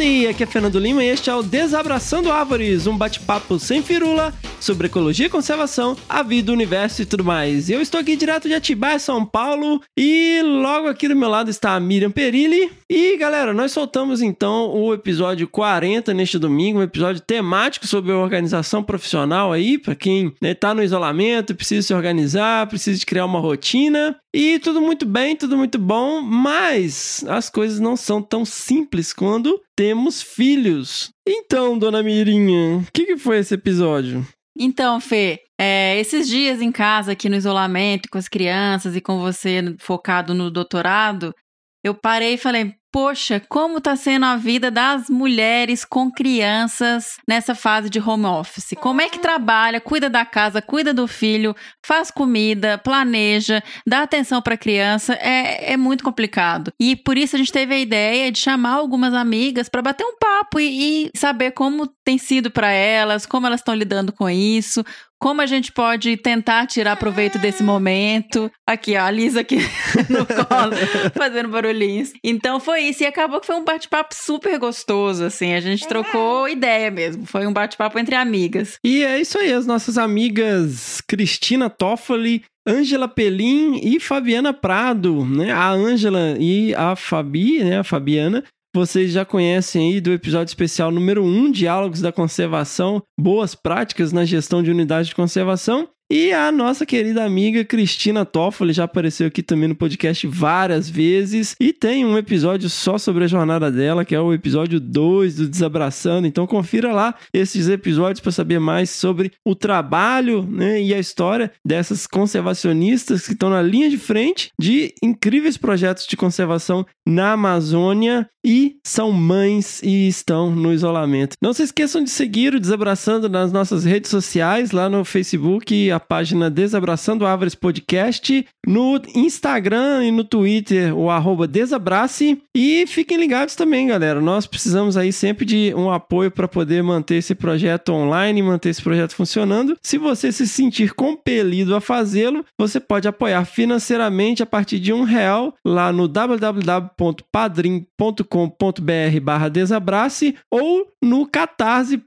Howdy, aqui é Fernando Lima e este é o Desabraçando Árvores, um bate-papo sem firula sobre ecologia e conservação, a vida, o universo e tudo mais. Eu estou aqui direto de Atibaia, São Paulo, e logo aqui do meu lado está a Miriam Perilli. E galera, nós soltamos então o episódio 40 neste domingo, um episódio temático sobre organização profissional aí, para quem está né, no isolamento, precisa se organizar, precisa de criar uma rotina. E tudo muito bem, tudo muito bom, mas as coisas não são tão simples quando temos filhos. Então, dona Mirinha, o que, que foi esse episódio? Então, Fê, é, esses dias em casa, aqui no isolamento, com as crianças e com você focado no doutorado, eu parei e falei: Poxa, como está sendo a vida das mulheres com crianças nessa fase de home office? Como é que trabalha, cuida da casa, cuida do filho, faz comida, planeja, dá atenção para a criança? É, é muito complicado. E por isso a gente teve a ideia de chamar algumas amigas para bater um papo e, e saber como tem sido para elas, como elas estão lidando com isso, como a gente pode tentar tirar proveito desse momento. Aqui, ó, a Lisa aqui no colo, fazendo barulhinhos. Então foi isso. E acabou que foi um bate-papo super gostoso, assim. A gente trocou ideia mesmo. Foi um bate-papo entre amigas. E é isso aí, as nossas amigas Cristina Toffoli Ângela Pelim e Fabiana Prado, né? A Ângela e a Fabi, né? A Fabiana vocês já conhecem aí do episódio especial número 1, Diálogos da Conservação, Boas Práticas na Gestão de Unidades de Conservação. E a nossa querida amiga Cristina Toffoli já apareceu aqui também no podcast várias vezes e tem um episódio só sobre a jornada dela, que é o episódio 2 do Desabraçando. Então confira lá esses episódios para saber mais sobre o trabalho né, e a história dessas conservacionistas que estão na linha de frente de incríveis projetos de conservação na Amazônia e são mães e estão no isolamento. Não se esqueçam de seguir o Desabraçando nas nossas redes sociais, lá no Facebook, página Desabraçando Árvores Podcast, no Instagram e no Twitter, o arroba Desabrace. E fiquem ligados também, galera. Nós precisamos aí sempre de um apoio para poder manter esse projeto online, manter esse projeto funcionando. Se você se sentir compelido a fazê-lo, você pode apoiar financeiramente a partir de um real lá no www.padrim.com catarse.com.br barra desabrace ou no catarse.me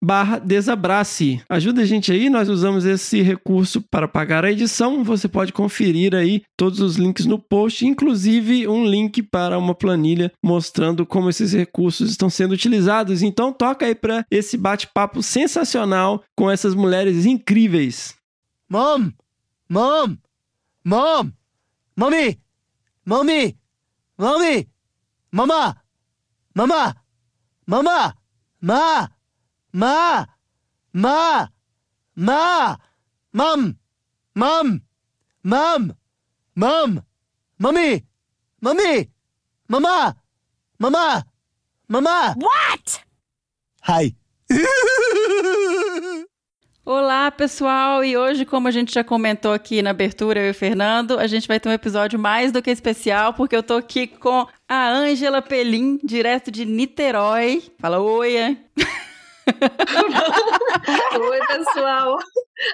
barra desabrace. Ajuda a gente aí, nós usamos esse recurso para pagar a edição. Você pode conferir aí todos os links no post, inclusive um link para uma planilha mostrando como esses recursos estão sendo utilizados. Então toca aí para esse bate-papo sensacional com essas mulheres incríveis. Mom! Mom! Mom! Mommy! Mommy! Mommy! Mama! Mama! Mama! Ma! Ma! Ma! Ma! Mom! Mom! Mom! Mom! Mummy! Mummy! Mama! Mama! Mama! What? Hi! Olá, pessoal! E hoje, como a gente já comentou aqui na abertura, eu e o Fernando, a gente vai ter um episódio mais do que especial, porque eu tô aqui com a Ângela Pelim, direto de Niterói. Fala oi! oi, pessoal!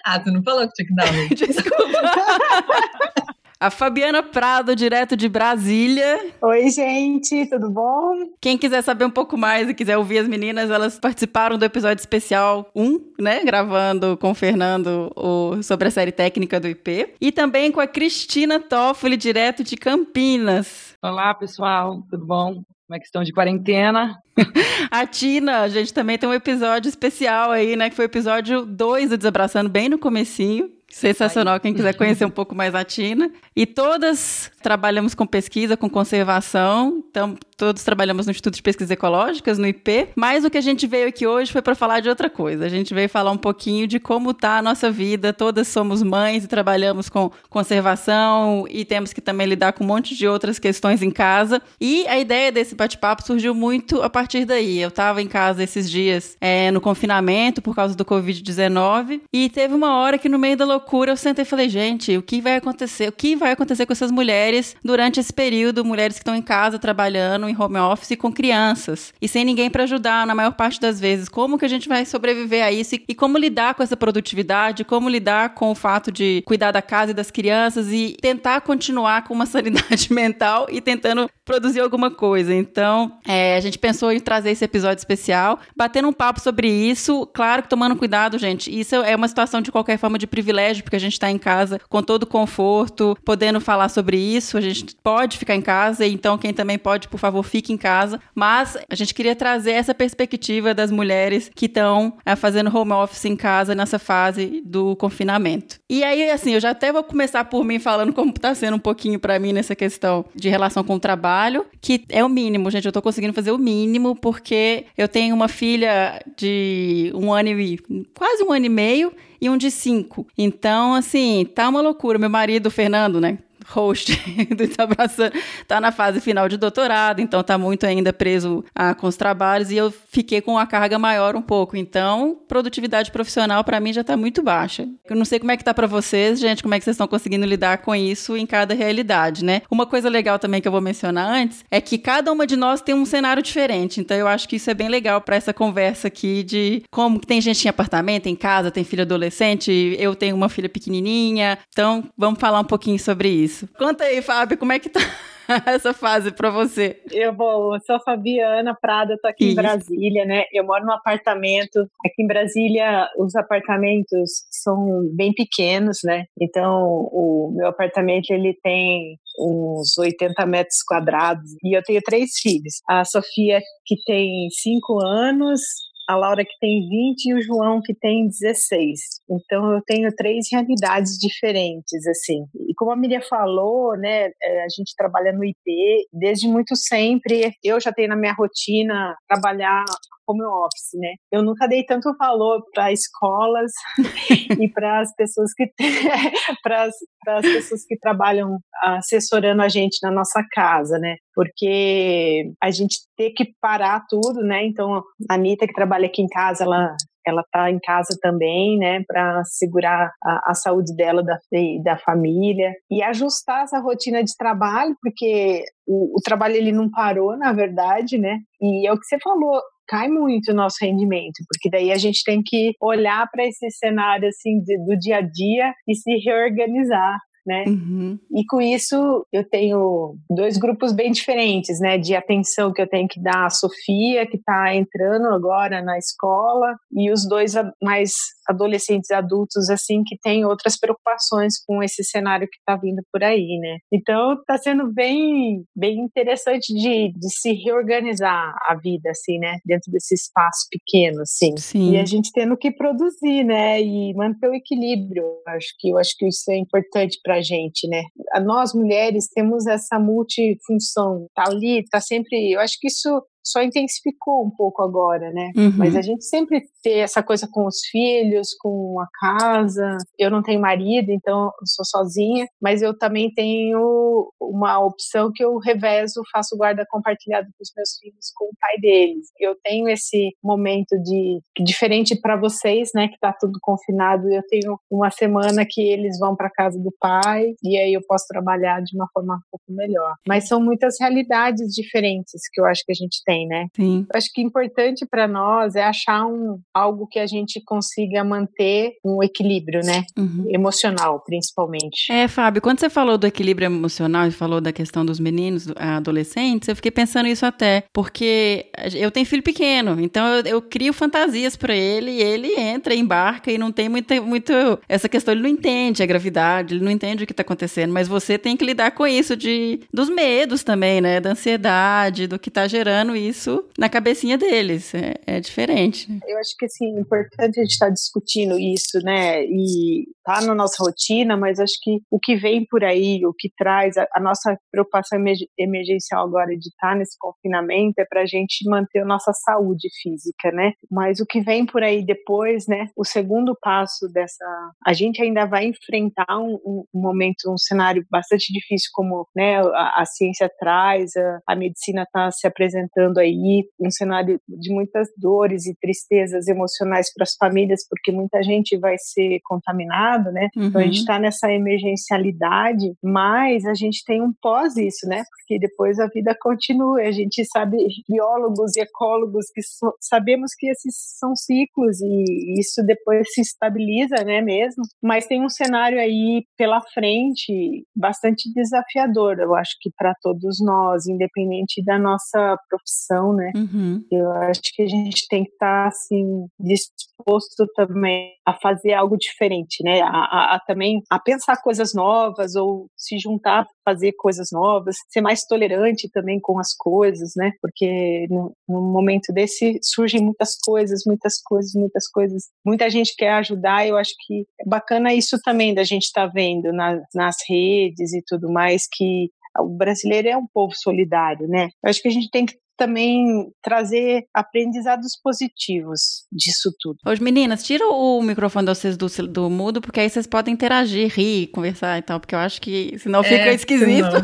Ah, tu não falou que tinha que dar oi. Desculpa. A Fabiana Prado, direto de Brasília. Oi, gente, tudo bom? Quem quiser saber um pouco mais e quiser ouvir as meninas, elas participaram do episódio especial 1, né? Gravando com o Fernando o, sobre a série técnica do IP. E também com a Cristina Toffoli, direto de Campinas. Olá, pessoal, tudo bom? Como é que estão de quarentena? a Tina, a gente também tem um episódio especial aí, né? Que foi o episódio 2 do Desabraçando, bem no comecinho Sensacional, quem quiser conhecer um pouco mais a Tina. E todas trabalhamos com pesquisa, com conservação, então todos trabalhamos no Instituto de Pesquisas Ecológicas, no IP, mas o que a gente veio aqui hoje foi para falar de outra coisa. A gente veio falar um pouquinho de como está a nossa vida, todas somos mães e trabalhamos com conservação e temos que também lidar com um monte de outras questões em casa. E a ideia desse bate-papo surgiu muito a partir daí. Eu estava em casa esses dias é, no confinamento por causa do Covid-19 e teve uma hora que no meio da loucura eu sentei e falei, gente, o que vai acontecer? O que vai acontecer com essas mulheres durante esse período? Mulheres que estão em casa trabalhando em home office com crianças e sem ninguém para ajudar na maior parte das vezes. Como que a gente vai sobreviver a isso e como lidar com essa produtividade? Como lidar com o fato de cuidar da casa e das crianças e tentar continuar com uma sanidade mental e tentando produzir alguma coisa. Então, é, a gente pensou em trazer esse episódio especial, batendo um papo sobre isso. Claro que tomando cuidado, gente. Isso é uma situação de qualquer forma de privilégio, porque a gente está em casa com todo conforto, podendo falar sobre isso. A gente pode ficar em casa, então quem também pode, por favor, fique em casa. Mas a gente queria trazer essa perspectiva das mulheres que estão é, fazendo home office em casa nessa fase do confinamento. E aí, assim, eu já até vou começar por mim falando como está sendo um pouquinho para mim nessa questão de relação com o trabalho, que é o mínimo, gente. Eu estou conseguindo fazer o mínimo porque eu tenho uma filha de um ano e quase um ano e meio e um de cinco. Então, assim, tá uma loucura. Meu marido, Fernando, né? Host do Abraçando, tá na fase final de doutorado, então tá muito ainda preso ah, com os trabalhos e eu fiquei com a carga maior um pouco. Então, produtividade profissional para mim já tá muito baixa. Eu não sei como é que tá para vocês, gente, como é que vocês estão conseguindo lidar com isso em cada realidade, né? Uma coisa legal também que eu vou mencionar antes é que cada uma de nós tem um cenário diferente. Então, eu acho que isso é bem legal para essa conversa aqui de como tem gente em apartamento, em casa, tem filho adolescente, eu tenho uma filha pequenininha. Então, vamos falar um pouquinho sobre isso isso. Conta aí, Fábio, como é que tá essa fase para você? Eu vou, eu sou a Fabiana Prada, tô aqui Isso. em Brasília, né? Eu moro num apartamento. Aqui em Brasília, os apartamentos são bem pequenos, né? Então, o meu apartamento ele tem uns 80 metros quadrados e eu tenho três filhos. A Sofia que tem cinco anos, a Laura que tem 20 e o João que tem 16. Então eu tenho três realidades diferentes, assim. E como a Miriam falou, né, é, a gente trabalha no IP desde muito sempre. Eu já tenho na minha rotina trabalhar home office, né? Eu nunca dei tanto valor para escolas e para as pessoas que para as pessoas que trabalham assessorando a gente na nossa casa, né? Porque a gente tem que parar tudo, né? Então, a Anitta que trabalha aqui em casa, ela ela está em casa também, né, para segurar a, a, saúde dela da, da família e ajustar essa rotina de trabalho, porque o, o, trabalho ele não parou, na verdade, né? E é o que você falou, cai muito o nosso rendimento, porque daí a gente tem que olhar para esse cenário assim de, do dia a dia e se reorganizar né? Uhum. E com isso eu tenho dois grupos bem diferentes, né? De atenção que eu tenho que dar à Sofia, que está entrando agora na escola, e os dois mais adolescentes adultos, assim, que têm outras preocupações com esse cenário que está vindo por aí, né? Então está sendo bem, bem interessante de, de se reorganizar a vida, assim, né? Dentro desse espaço pequeno, assim. Sim. E a gente tendo que produzir, né? E manter o equilíbrio. Acho que eu acho que isso é importante para a gente, né? Nós mulheres temos essa multifunção, tá ali, tá sempre. Eu acho que isso só intensificou um pouco agora, né? Uhum. Mas a gente sempre ter essa coisa com os filhos, com a casa. Eu não tenho marido, então eu sou sozinha, mas eu também tenho uma opção que eu revezo, faço guarda compartilhada com os meus filhos com o pai deles. Eu tenho esse momento de diferente para vocês, né, que tá tudo confinado. Eu tenho uma semana que eles vão para casa do pai e aí eu posso trabalhar de uma forma um pouco melhor. Mas são muitas realidades diferentes que eu acho que a gente tem tem, né? Sim. Eu acho que importante para nós é achar um, algo que a gente consiga manter um equilíbrio, né? Uhum. Emocional, principalmente. É, Fábio, quando você falou do equilíbrio emocional e falou da questão dos meninos, adolescentes, eu fiquei pensando isso até, porque eu tenho filho pequeno, então eu, eu crio fantasias para ele e ele entra, embarca e não tem muito, muito essa questão, ele não entende a gravidade, ele não entende o que tá acontecendo, mas você tem que lidar com isso de dos medos também, né? Da ansiedade, do que tá gerando isso na cabecinha deles. É, é diferente. Eu acho que assim, é importante a gente estar tá discutindo isso, né? E tá na nossa rotina, mas acho que o que vem por aí, o que traz a, a nossa preocupação emergencial agora de estar tá nesse confinamento é para a gente manter a nossa saúde física, né? Mas o que vem por aí depois, né? O segundo passo dessa, a gente ainda vai enfrentar um, um momento, um cenário bastante difícil, como né, a, a ciência traz, a, a medicina está se apresentando aí, um cenário de muitas dores e tristezas emocionais para as famílias, porque muita gente vai ser contaminada, né? Uhum. Então a gente está uhum. nessa emergencialidade, mas a gente tem um pós isso, né? Porque depois a vida continua. A gente sabe, biólogos e ecólogos, que so, sabemos que esses são ciclos e isso depois se estabiliza, né? Mesmo. Mas tem um cenário aí pela frente bastante desafiador, eu acho que para todos nós, independente da nossa profissão, né? Uhum. Eu acho que a gente tem que estar tá, assim disposto também a fazer algo diferente, né? A, a, a, também a pensar coisas novas ou se juntar, fazer coisas novas, ser mais tolerante também com as coisas, né? Porque no, no momento desse surgem muitas coisas, muitas coisas, muitas coisas. Muita gente quer ajudar. Eu acho que é bacana isso também da gente estar tá vendo na, nas redes e tudo mais que o brasileiro é um povo solidário, né? Eu acho que a gente tem que também trazer aprendizados positivos disso tudo. Os meninas, tira o microfone de vocês do, do mudo, porque aí vocês podem interagir, rir, conversar e tal, porque eu acho que senão fica é, esquisito.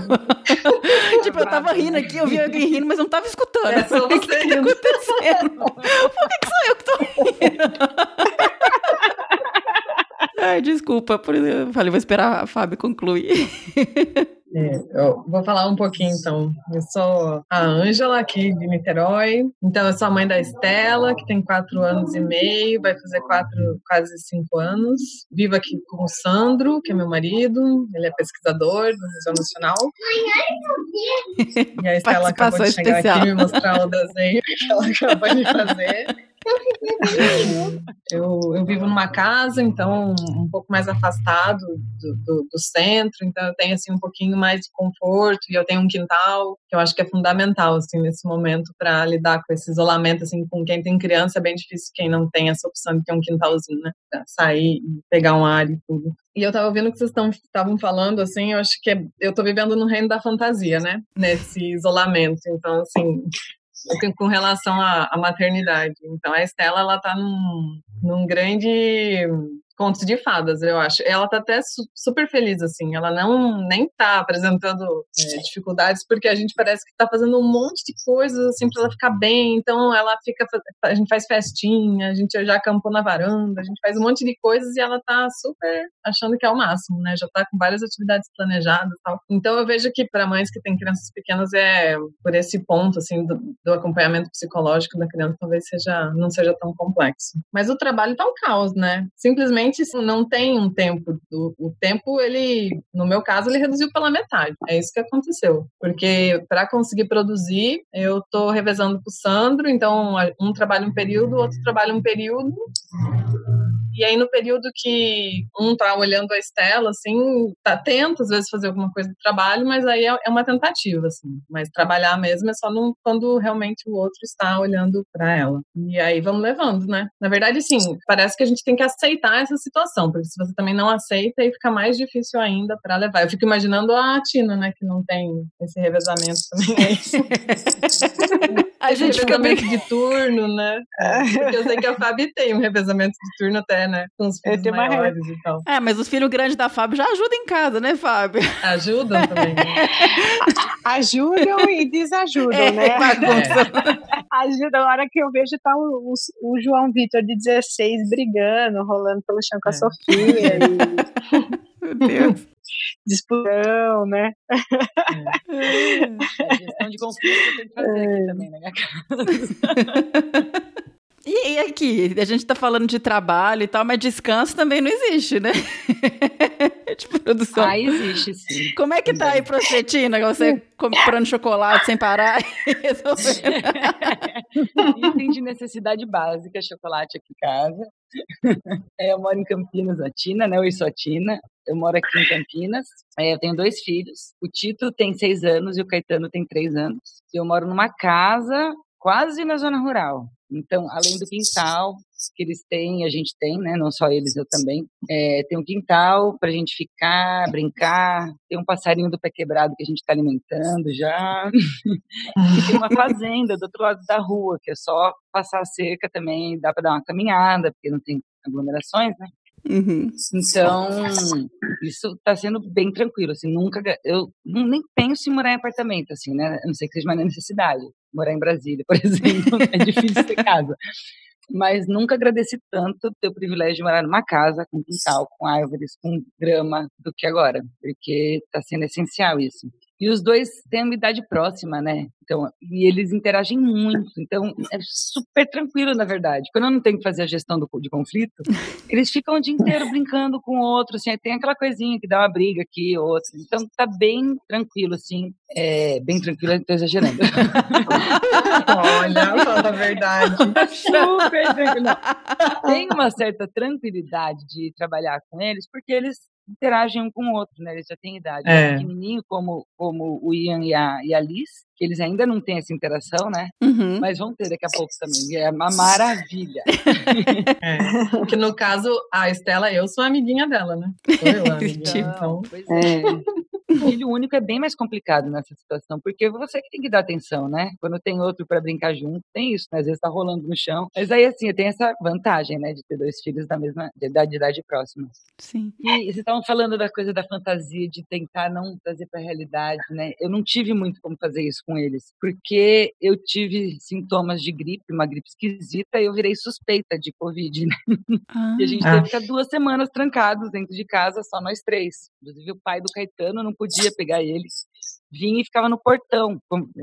tipo, eu tava rindo aqui, eu vi alguém rindo, mas não tava escutando. É só o que, que tá acontecendo? Por que, que sou eu que tô rindo? Ai, desculpa, por eu falei, vou esperar a Fábio concluir. É, eu vou falar um pouquinho então. Eu sou a Ângela, aqui de Niterói. Então, eu sou a mãe da Estela, que tem quatro anos e meio, vai fazer quatro, quase cinco anos. Vivo aqui com o Sandro, que é meu marido. Ele é pesquisador do Museu Nacional. E a Estela acabou de chegar especial. aqui e me mostrar o desenho que ela acabou de fazer. Eu, eu vivo numa casa, então um pouco mais afastado do, do, do, centro, então eu tenho assim um pouquinho mais de conforto e eu tenho um quintal que eu acho que é fundamental assim nesse momento para lidar com esse isolamento assim com quem tem criança é bem difícil quem não tem essa opção de ter um quintalzinho, né, pra sair e pegar um ar e tudo. E eu tava ouvindo o que vocês estavam falando, assim, eu acho que é, eu tô vivendo no reino da fantasia, né? Nesse isolamento. Então, assim, com relação à, à maternidade. Então, a Estela, ela tá num, num grande contos de fadas, eu acho. Ela tá até su super feliz, assim. Ela não nem tá apresentando é, dificuldades, porque a gente parece que tá fazendo um monte de coisas, assim, pra ela ficar bem. Então, ela fica. A gente faz festinha, a gente já acampou na varanda, a gente faz um monte de coisas e ela tá super achando que é o máximo, né? Já tá com várias atividades planejadas e tal. Então, eu vejo que para mães que têm crianças pequenas é por esse ponto, assim, do, do acompanhamento psicológico da criança, talvez seja não seja tão complexo. Mas o trabalho tá um caos, né? Simplesmente não tem um tempo. O, o tempo, ele, no meu caso, ele reduziu pela metade. É isso que aconteceu. Porque para conseguir produzir, eu estou revezando com o Sandro, então um trabalha um período, outro trabalha um período. E aí, no período que um tá olhando a Estela, assim, tá, tenta às vezes fazer alguma coisa do trabalho, mas aí é, é uma tentativa, assim. Mas trabalhar mesmo é só quando realmente o outro está olhando para ela. E aí vamos levando, né? Na verdade, sim, parece que a gente tem que aceitar essa situação, porque se você também não aceita, aí fica mais difícil ainda para levar. Eu fico imaginando a Tina, né, que não tem esse revezamento também. a gente fica meio de turno, né? Porque eu sei que a Fabi tem um revezamento de turno até, né? Com os filhos maiores uma... e tal. É, mas os filhos grandes da Fábio já ajudam em casa, né, Fábio? Ajudam também. Né? ajudam e desajudam, é, né? É. Ajuda. A hora que eu vejo tá o, o, o João Vitor de 16 brigando, rolando pelo chão com a é. Sofia. E... Meu Deus disputão, né? É. é. gestão de conflito tem que fazer aqui também na minha casa. E, aqui, a gente tá falando de trabalho e tal, mas descanso também não existe, né? de produção. Ah, existe, sim. Como é que tá aí pra você, Tina? Você comprando chocolate sem parar Item de necessidade básica, chocolate aqui em casa. É, eu moro em Campinas, a Tina, né? Eu sou a Tina. Eu moro aqui em Campinas. É, eu tenho dois filhos. O Tito tem seis anos e o Caetano tem três anos. Eu moro numa casa quase na zona rural. Então, além do quintal que eles têm, a gente tem, né? Não só eles, eu também. É, tem um quintal para a gente ficar, brincar. Tem um passarinho do pé quebrado que a gente está alimentando já. e tem uma fazenda do outro lado da rua, que é só passar a cerca também. Dá para dar uma caminhada, porque não tem aglomerações, né? Uhum. Então, isso está sendo bem tranquilo, assim, nunca, eu nem penso em morar em apartamento, assim, né, não sei que seja uma necessidade, morar em Brasília, por exemplo, é difícil ter casa, mas nunca agradeci tanto ter o privilégio de morar numa casa com quintal, com árvores, com grama, do que agora, porque está sendo essencial isso. E os dois têm uma idade próxima, né? Então, e eles interagem muito. Então, é super tranquilo, na verdade. Quando eu não tenho que fazer a gestão do, de conflito, eles ficam o dia inteiro brincando com o outro. Assim, tem aquela coisinha que dá uma briga aqui, outra. Então, tá bem tranquilo, assim. É, bem tranquilo, estou exagerando. Olha, fala a verdade. super tranquilo. Tem uma certa tranquilidade de trabalhar com eles, porque eles interagem um com o outro, né? Eles já têm idade. É. Pequenininho, como, como o Ian e a, e a Liz, que eles ainda não têm essa interação, né? Uhum. Mas vão ter daqui a pouco também. É uma maravilha. É. Que no caso, a Estela, eu sou amiguinha dela, né? Sou eu a amiguinha. Então, Pois é. Filho único é bem mais complicado nessa situação, porque você que tem que dar atenção, né? Quando tem outro para brincar junto, tem isso, né? Às vezes tá rolando no chão. Mas aí, assim, tem essa vantagem, né? De ter dois filhos da mesma de idade, de idade próxima. Sim. E vocês estavam falando da coisa da fantasia, de tentar não trazer para a realidade, né? Eu não tive muito como fazer isso com eles, porque eu tive sintomas de gripe, uma gripe esquisita, e eu virei suspeita de Covid, né? Ah. E a gente Ah. teve que ficar duas semanas trancados dentro de casa, só nós três. Inclusive o pai do Caetano não podia pegar eles. Vinha e ficava no portão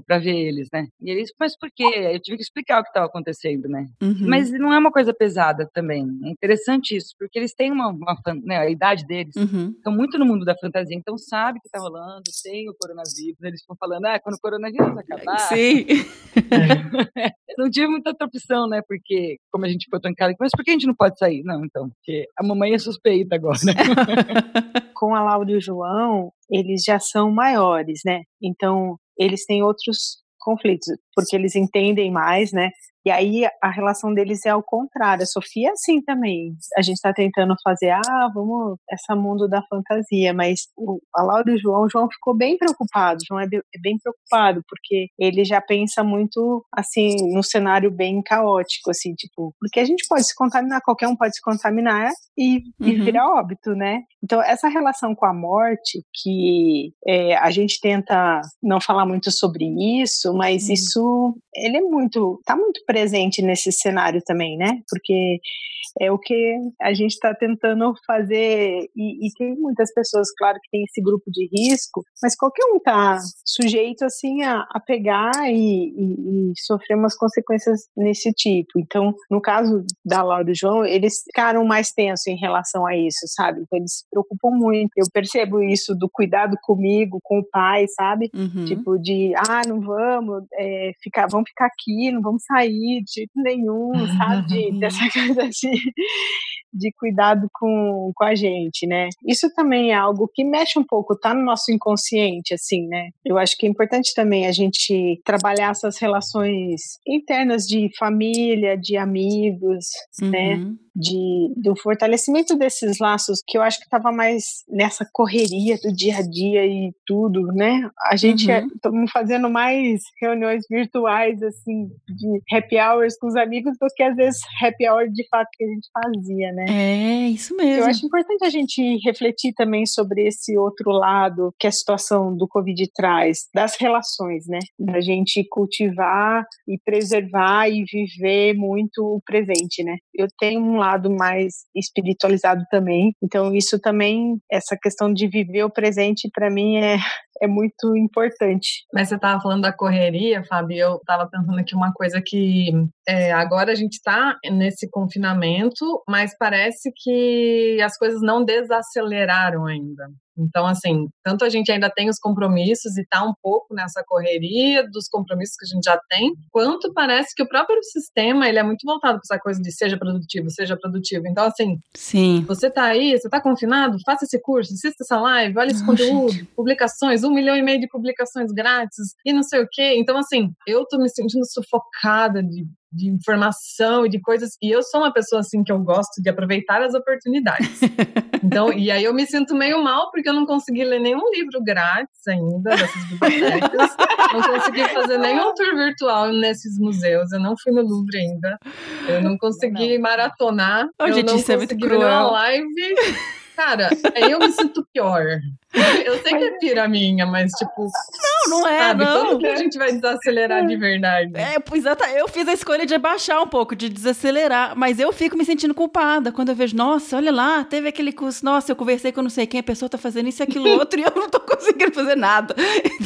para ver eles, né? E eles, mas por quê? Aí Eu tive que explicar o que estava acontecendo, né? Uhum. Mas não é uma coisa pesada também. É interessante isso, porque eles têm uma, uma né, a idade deles Uhum. estão muito no mundo da fantasia, então sabe que tá rolando, tem o coronavírus, eles ficam falando, ah, quando o coronavírus acabar, Sim. não tive muita outra opção, né? Porque, como a gente ficou trancado mas por que a gente não pode sair? Não, então, porque a mamãe é suspeita agora. com a Laura e o João, eles já são maiores, né? Então, eles têm outros conflitos, porque eles entendem mais, né? E aí a relação deles é ao contrário. A Sofia é assim também. A gente está tentando fazer, ah, vamos, essa mundo da fantasia, mas o, a Laura e o João, o João ficou bem preocupado. O João é, é bem preocupado, porque ele já pensa muito, assim, num cenário bem caótico, assim, tipo, porque a gente pode se contaminar, qualquer um pode se contaminar e, e Uhum. virar óbito, né? Então, essa relação com a morte, que é, a gente tenta não falar muito sobre isso, mas Hum. isso, ele é muito, tá muito presente nesse cenário também, né? Porque é o que a gente está tentando fazer, e, e tem muitas pessoas, claro, que tem esse grupo de risco, mas qualquer um tá sujeito, assim, a, a pegar e, e- e sofrer umas consequências nesse tipo. Então, no caso da Laura e João, eles ficaram mais tensos em relação a isso, sabe? Então, eles se preocupam muito. Eu percebo isso do cuidado comigo, com o pai, sabe? Uhum. Tipo, de, ah, não vamos é, ficar, vamos ficar aqui, não vamos sair de jeito nenhum, sabe? De, dessa coisa de, de cuidado com, com a gente, né? Isso também é algo que mexe um pouco, tá no nosso inconsciente, assim, né? Eu acho que é importante também a gente trabalhar essas relações internas de família, de amigos, né? Uhum. de, do fortalecimento desses laços que eu acho que estava mais nessa correria do dia a dia e tudo, né? A gente Uhum. estamos fazendo mais reuniões virtuais assim de happy hours com os amigos do que às vezes happy hour de fato que a gente fazia, né? É, isso mesmo. Eu acho importante a gente refletir também sobre esse outro lado que a situação do Covid traz, das relações, né? Da gente cultivar e preservar e viver muito o presente, né? Eu tenho um lado mais espiritualizado também, então isso também, essa questão de viver o presente, para mim é, é muito importante. Mas você estava falando da correria, Fábio, eu estava pensando aqui uma coisa que é, agora a gente está nesse confinamento, mas parece que as coisas não desaceleraram ainda. Então, assim, tanto a gente ainda tem os compromissos e tá um pouco nessa correria dos compromissos que a gente já tem, quanto parece que o próprio sistema, ele é muito voltado para essa coisa de seja produtivo, seja produtivo. Então, assim, Sim. você tá aí, você tá confinado, faça esse curso, assista essa live, olha esse conteúdo, publicações, um milhão e meio de publicações grátis e não sei o quê. Então, assim, eu tô me sentindo sufocada de, de informação e de coisas. E eu sou uma pessoa, assim, que eu gosto de aproveitar as oportunidades. Então, e aí eu me sinto meio mal porque eu não consegui ler nenhum livro grátis ainda dessas bibliotecas. não consegui fazer nenhum tour virtual nesses museus. Eu não fui no Louvre ainda. Eu não consegui maratonar. Ô, eu gente, não isso é muito consegui ver cruel. uma live. Cara, aí eu me sinto pior. Eu sei que é pira minha, mas tipo. Não, não é, sabe, não. Quando que a gente vai desacelerar de verdade? É, pois exata- eu fiz a escolha de abaixar um pouco, de desacelerar, mas eu fico me sentindo culpada quando eu vejo, nossa, olha lá, teve aquele curso, nossa, eu conversei com não sei quem, a pessoa tá fazendo isso e aquilo outro e eu não tô conseguindo fazer nada.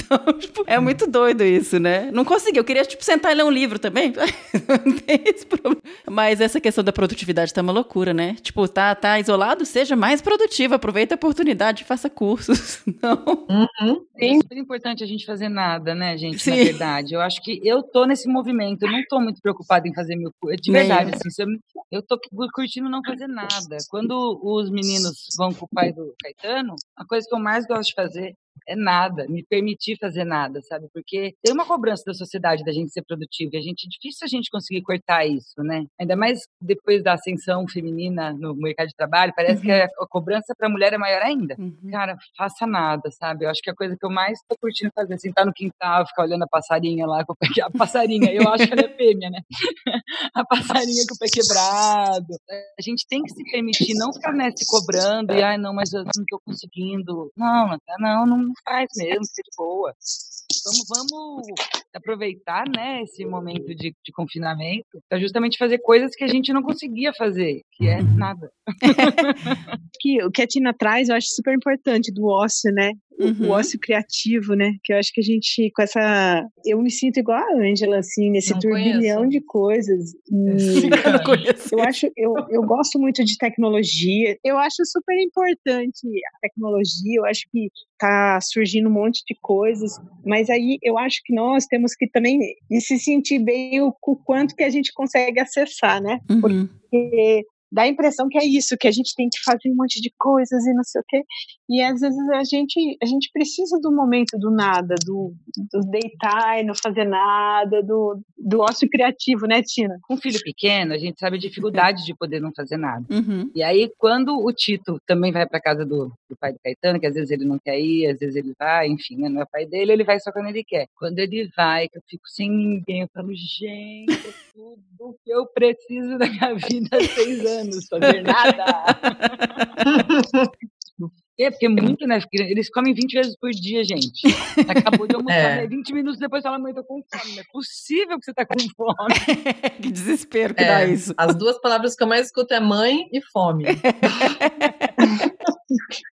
Então, tipo, é muito doido isso, né? Não consegui, eu queria, tipo, sentar e ler um livro também, não tem esse problema. Mas essa questão da produtividade tá uma loucura, né? Tipo, tá, tá isolado, seja mais produtivo, aproveita a oportunidade, faça cursos. Não. Uhum. É super importante a gente fazer nada, né, gente? Na Sim. verdade. Eu acho que eu tô nesse movimento, eu não tô muito preocupada em fazer meu curso. De verdade, eu. assim, eu tô curtindo não fazer nada. Quando os meninos vão com o pai do Caetano, a coisa que eu mais gosto de fazer é nada, me permitir fazer nada, sabe? Porque tem uma cobrança da sociedade da gente ser produtivo e a gente é difícil a gente conseguir cortar isso, né? Ainda mais depois da ascensão feminina no mercado de trabalho, parece que a, cobrança para a mulher é maior ainda. Uhum. Cara, faça nada, sabe? Eu acho que a coisa que eu mais tô curtindo fazer é sentar no quintal, ficar olhando a passarinha lá, com o pé que- a passarinha, eu acho que ela é fêmea, né? A passarinha com o pé quebrado. A gente tem que se permitir, não ficar né, se cobrando e, ai, não, mas eu não tô conseguindo. Não, Natália, não, não faz mesmo, de boa. Vamos, vamos aproveitar, né, esse momento de, de confinamento para justamente fazer coisas que a gente não conseguia fazer, que é nada. que o que a Tina traz, eu acho super importante do ócio, né? O, Uhum. o ócio criativo, né? Que eu acho que a gente, com essa. Eu me sinto igual a Ângela, assim, nesse Não turbilhão conheço. de coisas. E Sim. Eu acho, eu, eu gosto muito de tecnologia. Eu acho super importante a tecnologia. Eu acho que tá surgindo um monte de coisas. Mas aí eu acho que nós temos que também se sentir bem o, com o quanto que a gente consegue acessar, né? Uhum. porque dá a impressão que é isso, que a gente tem que fazer um monte de coisas e não sei o quê. E às vezes a gente, a gente precisa do momento do nada, do, do deitar e não fazer nada, do, do ócio criativo, né, Tina? Com filho pequeno, a gente sabe a dificuldade de poder não fazer nada. Uhum. E aí, quando o Tito também vai para casa do, do pai do Caetano, que às vezes ele não quer ir, às vezes ele vai, enfim, né, não é o pai dele, ele vai só quando ele quer. Quando ele vai, que eu fico sem ninguém, eu falo, gente, é tudo que eu preciso da minha vida há seis anos, fazer nada. É, porque é muito, né? Eles comem 20 vezes por dia, gente. Acabou de almoçar, É. né? 20 minutos depois fala, mãe, tô com fome. Não é possível que você tá com fome. que desespero que dá É, isso. as duas palavras que eu mais escuto é mãe e fome.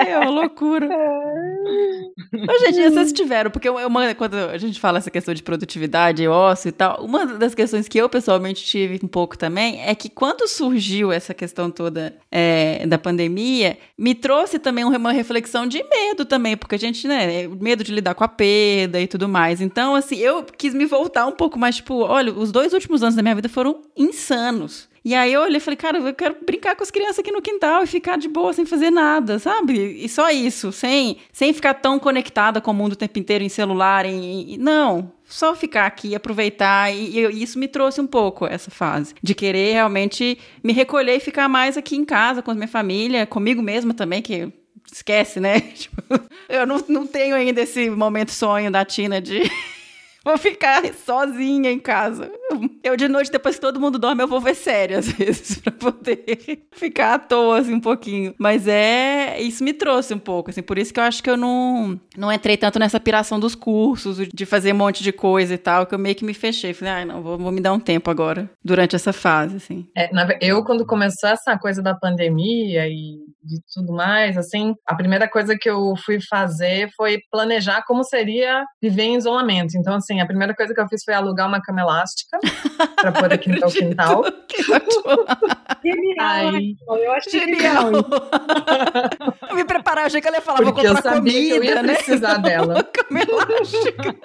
É, é uma loucura. Ô, gente, vocês tiveram, porque uma- quando a gente fala essa questão de produtividade, ócio e tal, uma das questões que eu pessoalmente tive um pouco também é que quando surgiu essa questão toda é, da pandemia, me trouxe também um- uma reflexão de medo também, porque a gente, né, medo de lidar com a perda e tudo mais. Então, assim, eu quis me voltar um pouco mais, tipo, olha, os dois últimos anos da minha vida foram insanos. E aí eu olhei e falei, cara, eu quero brincar com as crianças aqui no quintal e ficar de boa sem fazer nada, sabe? E só isso, sem, sem ficar tão conectada com o mundo o tempo inteiro em celular, em, em- não. Só ficar aqui, aproveitar, e, e isso me trouxe um pouco essa fase, de querer realmente me recolher e ficar mais aqui em casa com a minha família, comigo mesma também, que esquece, né? Tipo, eu não, não tenho ainda esse momento sonho da Tina de Vou ficar sozinha em casa. Eu, de noite, depois que todo mundo dorme, eu vou ver série, às vezes, pra poder ficar à toa, assim, um pouquinho. Mas é. Isso me trouxe um pouco, assim. Por isso que eu acho que eu não, não entrei tanto nessa piração dos cursos, de fazer um monte de coisa e tal, que eu meio que me fechei. Falei, ai, não, vou, vou me dar um tempo agora, durante essa fase, assim. É, eu, quando começou essa coisa da pandemia e de tudo mais, assim, a primeira coisa que eu fui fazer foi planejar como seria viver em isolamento. Então, assim, a primeira coisa que eu fiz foi alugar uma cama elástica para pôr aqui no meu quintal. Que. Genial, Aí, eu acho Genial! genial. me preparar achei que ela ia falar, vou Porque eu comprar sabia comida, que eu ia né? precisar dela. Cama elástica.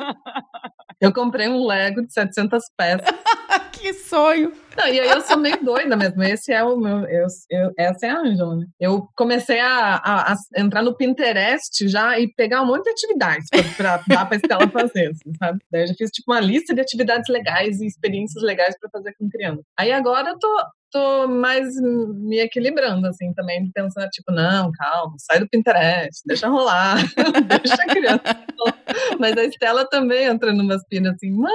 Eu comprei um Lego de 700 peças. que sonho. Não, e aí eu sou meio doida mesmo. Esse é o meu. Eu, eu- essa é a Ângela, né? Eu comecei a, a- a entrar no Pinterest já e pegar um monte de atividades pra, pra dar pra Estela fazer, assim, sabe? Daí eu já fiz tipo uma lista de atividades legais e experiências legais pra fazer com criança. Aí agora eu tô. Tô mais me equilibrando, assim, também, pensando, tipo, não, calma, sai do Pinterest, deixa rolar, deixa a criança. Mas a Estela também entra numas pinas assim, mãe,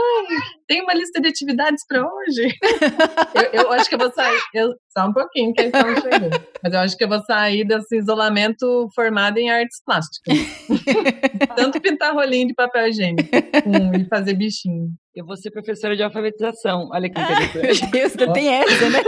tem uma lista de atividades pra hoje? Eu, eu acho que eu vou sair. Eu, só um pouquinho que a Estela chegou. Mas eu acho que eu vou sair desse isolamento formado em artes plásticas. Tanto pintar rolinho de papel higiênico com- e fazer bichinho. Eu vou ser professora de alfabetização. Olha que Meu interessante. Deus, ainda tem essa, né?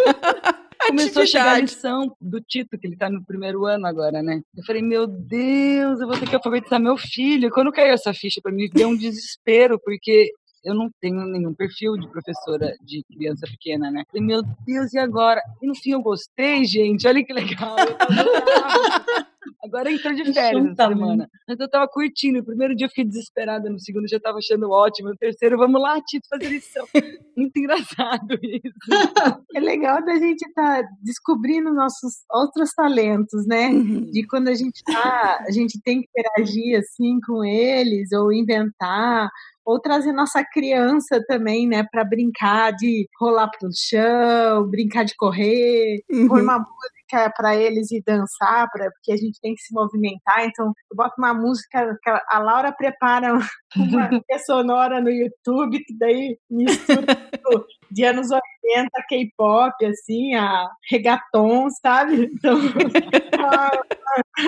Começou a chegar a lição do Tito, que ele tá no primeiro ano agora, né? Eu falei, meu Deus, eu vou ter que alfabetizar meu filho. Quando caiu essa ficha pra mim, deu um desespero, porque eu não tenho nenhum perfil de professora de criança pequena, né? Falei, meu Deus, e agora? E no fim eu gostei, gente. Olha que legal. Agora entrou de férias essa Juntamente. semana. Mas eu tava curtindo. O primeiro dia eu fiquei desesperada, no segundo já tava achando ótimo. No terceiro, vamos lá, Tito, fazer lição. Muito engraçado isso. É legal da gente estar descobrindo nossos outros talentos, né? Uhum. De quando a gente tá, a gente tem que interagir assim com eles, ou inventar, ou trazer nossa criança também, né, para brincar de rolar pro chão, brincar de correr, pôr Uhum. uma música para eles e dançar, pra, porque a gente tem que se movimentar. Então, eu boto uma música, que a Laura prepara uma trilha sonora no YouTube, que daí mistura tudo de anos 80, K-pop, assim, a reggaeton, sabe? Então, uma,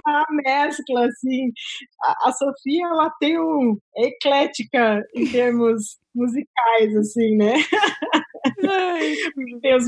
uma mescla, assim. A, a Sofia, ela tem um é eclética em termos musicais, assim, né? tem os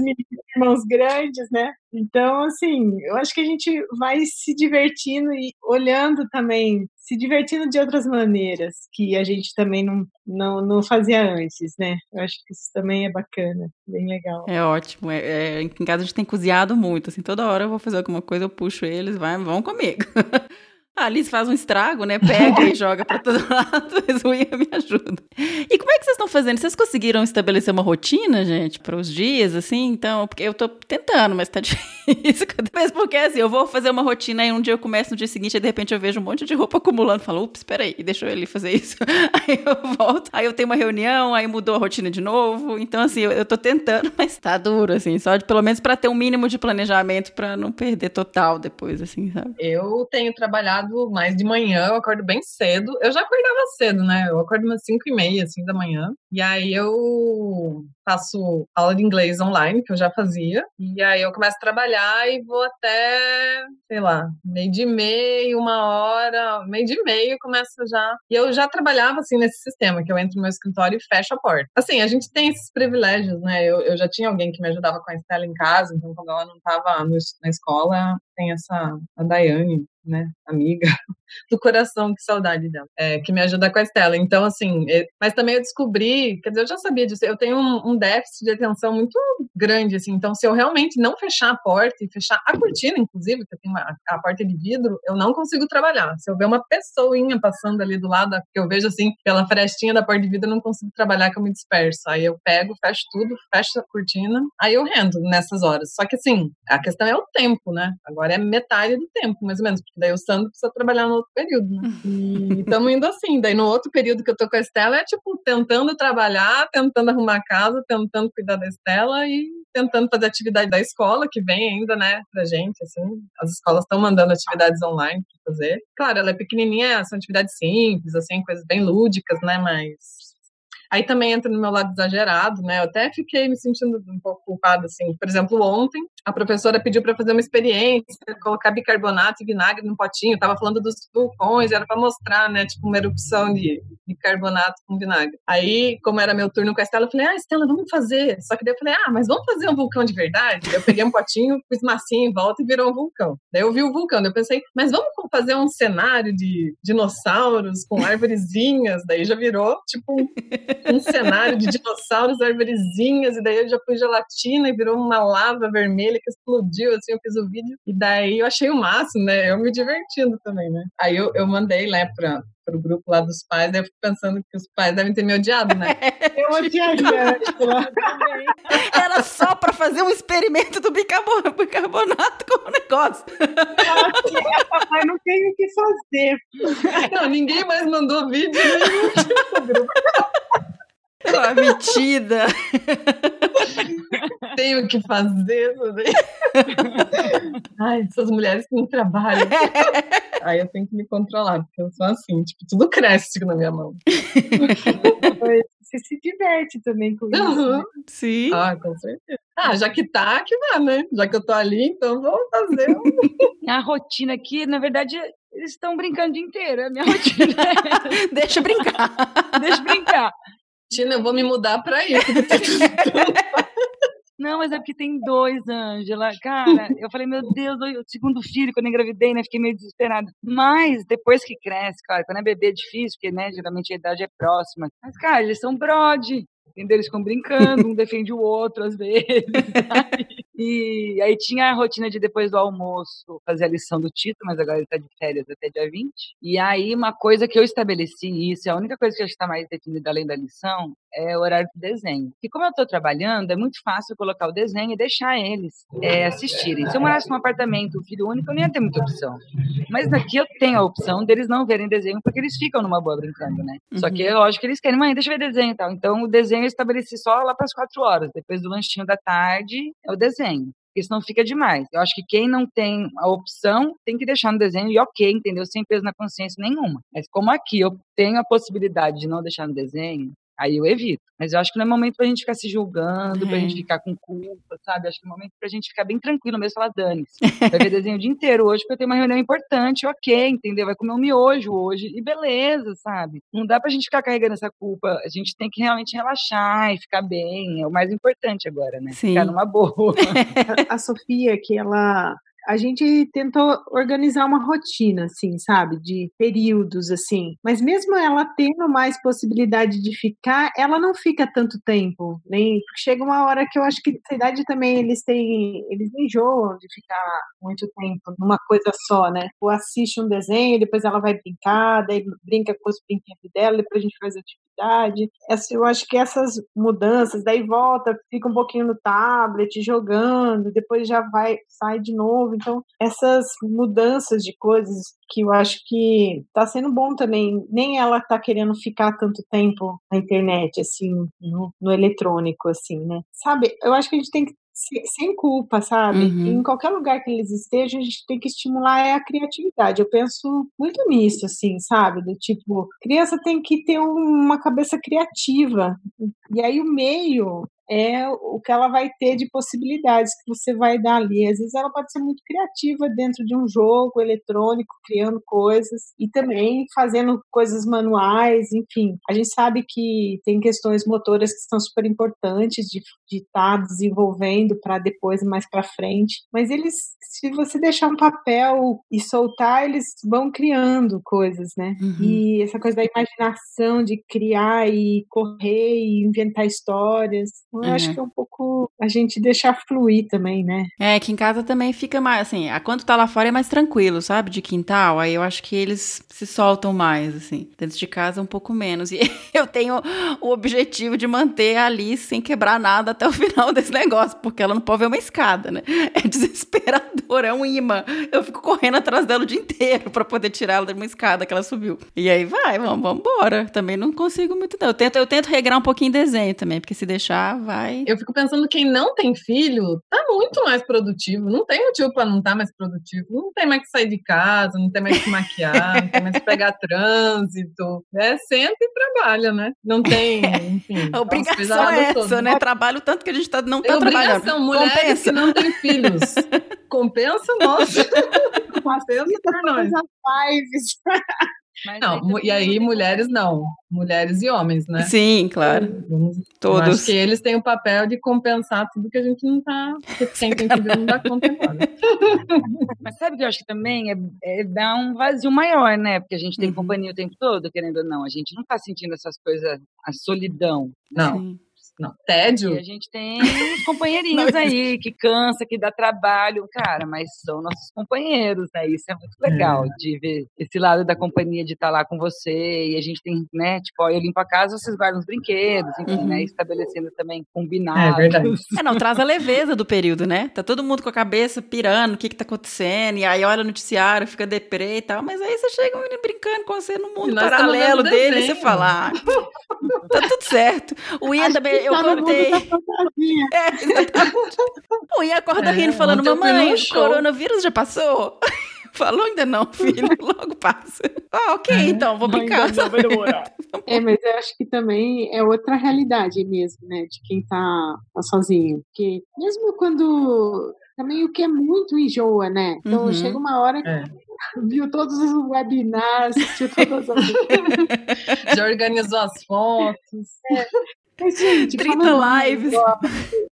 irmãos grandes, né? Então, assim, eu acho que a gente vai se divertindo e olhando também, se divertindo de outras maneiras que a gente também não, não, não fazia antes, né? Eu acho que isso também é bacana, bem legal. É ótimo. É, é, em casa a gente tem cozinhado muito, assim, toda hora eu vou fazer alguma coisa, eu puxo eles, vai, vão comigo. A Alice faz um estrago, né? Pega e joga pra todo lado, mas o Ian me ajuda. E como é que vocês estão fazendo? Vocês conseguiram estabelecer uma rotina, gente, para os dias, assim? Então, porque eu tô tentando, mas tá difícil. Mesmo porque, assim, eu vou fazer uma rotina e um dia eu começo, no dia seguinte, aí de repente eu vejo um monte de roupa acumulando. Falo, ups, peraí, deixa ele fazer isso. Aí eu volto, aí eu tenho uma reunião, aí mudou a rotina de novo. Então, assim, eu, tô tentando, mas tá duro, assim, só de, pelo menos para ter um mínimo de planejamento para não perder total depois, assim, sabe? Eu tenho trabalhado mais de manhã, eu acordo bem cedo. Eu já acordava cedo, né? Eu acordo umas 5 e meia, assim, da manhã. E aí eu faço aula de inglês online, que eu já fazia. E aí eu começo a trabalhar e vou até, sei lá, meio de meio, uma hora, meio de meio começa já. E eu já trabalhava, assim, nesse sistema, que eu entro no meu escritório e fecho a porta. Assim, a gente tem esses privilégios, né? Eu, eu já tinha alguém que me ajudava com a Estela em casa, então quando ela não estava na escola, tem essa, a Daiane, né, amiga do coração, que saudade dela, é, que me ajuda com a Estela. Então, assim, é, mas também eu descobri, quer dizer, eu já sabia disso, eu tenho um, um, déficit de atenção muito grande, assim, então se eu realmente não fechar a porta e fechar a cortina, inclusive, que eu tenho uma, a porta de vidro, eu não consigo trabalhar. Se eu ver uma pessoinha passando ali do lado, que eu vejo assim, pela frestinha da porta de vidro, eu não consigo trabalhar, que eu me disperso. Aí eu pego, fecho tudo, fecho a cortina, aí eu rendo nessas horas. Só que assim, a questão é o tempo, né? Agora é metade do tempo, mais ou menos, porque daí o Sandro precisa trabalhar no outro período, né? E estamos indo assim. Daí no outro período que eu tô com a Estela é tipo tentando trabalhar, tentando arrumar casa, tentando cuidar da Estela e tentando fazer atividade da escola, que vem ainda, né, pra gente, assim. As escolas estão mandando atividades online pra fazer. Claro, ela é pequenininha, são atividades simples, assim, coisas bem lúdicas, né, mas Aí também entra no meu lado exagerado, né? Eu até fiquei me sentindo um pouco culpada, assim. Por exemplo, ontem a professora pediu para fazer uma experiência, colocar bicarbonato e vinagre num potinho. Tava falando dos vulcões, era para mostrar, né? Tipo, uma erupção de bicarbonato com vinagre. Aí, como era meu turno com a Estela, eu falei, ah, Estela, vamos fazer. Só que daí eu falei, ah, mas vamos fazer um vulcão de verdade? Eu peguei um potinho, pus massinha em volta e virou um vulcão. Daí eu vi o vulcão, daí eu pensei, mas vamos fazer um cenário de dinossauros com árvorezinhas? Daí já virou, tipo, um cenário de dinossauros, arvorezinhas, e daí eu já pus gelatina e virou uma lava vermelha que explodiu, assim, eu fiz o vídeo, e daí eu achei o máximo, né? Eu me divertindo também, né? Aí eu, eu mandei, né, pra, pro grupo lá dos pais, daí eu fico pensando que os pais devem ter me odiado, né? Eu odiaria Angela. Era só pra fazer um experimento do bicarbo- bicarbonato com o negócio. Mas não tem o que fazer. Não, ninguém mais mandou vídeo nenhum pro grupo. Uma metida. Tenho que fazer. sabe? Ai, essas mulheres que não trabalham. Aí eu tenho que me controlar, porque eu sou assim, tipo, tudo cresce na minha mão. Você se diverte também com isso. Uhum. né? Sim. Ah, com certeza. Ah, já que tá, que vá, né? Já que eu tô ali, então vou fazer. um- A rotina aqui, na verdade, eles estão brincando o dia inteiro. A minha rotina é Deixa eu brincar. deixa eu brincar. Tina, eu vou me mudar pra aí. Não, mas é porque tem dois, Ângela. Cara, eu falei, meu Deus, o segundo filho, quando eu engravidei, né? Fiquei meio desesperada. Mas depois que cresce, cara, quando é bebê é difícil, porque, né, geralmente a idade é próxima. Mas, cara, eles são brode. Entendeu? Eles ficam brincando, um defende o outro às vezes. E aí tinha a rotina de depois do almoço fazer a lição do Tito, mas agora ele tá de férias até dia 20. E aí uma coisa que eu estabeleci, e isso é a única coisa que está mais definida além da lição, é o horário do desenho. E como eu estou trabalhando, é muito fácil colocar o desenho e deixar eles é, assistirem. Se eu morasse num apartamento, filho único, eu não ia ter muita opção. Mas aqui eu tenho a opção deles não verem desenho, porque eles ficam numa boa brincando, né? Só que é lógico que eles querem, mãe, deixa eu ver desenho e tal. Então o desenho eu estabeleci só lá para as quatro horas. Depois do lanchinho da tarde, é o desenho. Porque senão fica demais. Eu acho que quem não tem a opção tem que deixar no desenho e ok, entendeu? Sem peso na consciência nenhuma. Mas como aqui eu tenho a possibilidade de não deixar no desenho, aí eu evito. Mas eu acho que não é momento pra gente ficar se julgando, pra É. gente ficar com culpa, sabe? Acho que é momento pra gente ficar bem tranquilo mesmo, falar, dane-se. Vai ver desenho o dia inteiro hoje porque eu tenho uma reunião importante, ok, entendeu? Vai comer um miojo hoje e beleza, sabe? Não dá pra gente ficar carregando essa culpa. A gente tem que realmente relaxar e ficar bem. É o mais importante agora, né? Sim. Ficar numa boa. a Sofia, que ela. A gente tentou organizar uma rotina, assim, sabe? De períodos, assim. Mas mesmo ela tendo mais possibilidade de ficar, ela não fica tanto tempo. Nem chega uma hora que eu acho que nessa idade também eles têm. Eles enjoam de ficar muito tempo numa coisa só, né? Ou assiste um desenho, depois ela vai brincar, daí brinca com os brinquedos dela, depois a gente faz atividade. Essa, eu acho que essas mudanças, daí volta, fica um pouquinho no tablet jogando, depois já vai, sai de novo. Então, essas mudanças de coisas que eu acho que tá sendo bom também. Nem ela tá querendo ficar tanto tempo na internet, assim, no, no eletrônico, assim, né? Sabe, eu acho que a gente tem que se- sem culpa, sabe? Uhum. Em qualquer lugar que eles estejam, a gente tem que estimular é a criatividade. Eu penso muito nisso, assim, sabe? Do tipo, criança tem que ter uma cabeça criativa. E aí o meio é o que ela vai ter de possibilidades que você vai dar ali. Às vezes ela pode ser muito criativa dentro de um jogo eletrônico, criando coisas e também fazendo coisas manuais, enfim. A gente sabe que tem questões motoras que são super importantes de estar desenvolvendo para depois mais para frente, mas eles se você deixar um papel e soltar, eles vão criando coisas, né? Uhum. E essa coisa da imaginação de criar e correr e inventar histórias, eu É. acho que é um pouco a gente deixar fluir também, né? É, que em casa também fica mais, assim, a quando tá lá fora é mais tranquilo, sabe? De quintal, aí eu acho que eles se soltam mais, assim. Dentro de casa um pouco menos. E eu tenho o objetivo de manter a Alice sem quebrar nada até o final desse negócio, porque ela não pode ver uma escada, né? É desesperador, é um imã. Eu fico correndo atrás dela o dia inteiro pra poder tirar ela de uma escada que ela subiu. E aí vai, vamos, vamos embora. Também não consigo muito, não. Eu tento, eu tento regrar um pouquinho desenho também, porque se deixar, vai. Eu fico pensando quem não tem filho tá muito mais produtivo. Não tem motivo para não estar mais produtivo. Não tem mais que sair de casa, não tem mais que maquiar, não tem mais que pegar trânsito. É, senta e trabalha, né? Não tem, enfim. A as obrigação é essa, todas. né? Trabalho tanto que a gente tá, não Tem tá trabalhando. obrigação, mulheres Compensa. que não têm filhos. Compensa, nossa. Compensa por nós. As lives. Mas Não, e aí mulheres não. Mulheres e homens, né? Sim, claro. Vamos- Todos. acho que eles têm o papel de compensar tudo que a gente não tá. que Quem tem que ver não dá conta agora. Mas sabe que eu acho que também é, é dar um vazio maior, né? Porque a gente tem companhia o tempo todo, querendo ou não. A gente não tá sentindo essas coisas, a solidão. Não, Sim. Não. Tédio? E a gente tem uns companheirinhos aí que cansa, que dá trabalho, cara, mas são nossos companheiros, né? Isso é muito legal de ver esse lado da companhia de estar lá com você. E a gente tem, né? Tipo, ó, eu limpo a casa, vocês guardam os brinquedos, enfim, Uhum. né? Estabelecendo também É combinados. verdade. É, não, traz a leveza do período, né? Tá todo mundo com a cabeça pirando, o que que tá acontecendo, e aí olha o noticiário, fica deprê e tal, mas aí você chega um menino brincando com você no mundo estamos paralelo dele, e você fala, ah, tá tudo certo. O Ian também, eu tá fantasia. É, Ian acorda É, rindo, falando, mamãe, o show." coronavírus já passou? Falou ainda não, filho, logo passa. Ah, ok, então, vou brincar. Não, vai demorar. É, mas eu acho que também é outra realidade mesmo, né? De quem tá, tá sozinho. Porque mesmo quando. Também o que é muito enjoa, né? Então Uhum. chega uma hora que É. viu todos os webinars, assistiu todas as. Já organizou as fotos. Mas, gente, 30 falando de lives. negócio,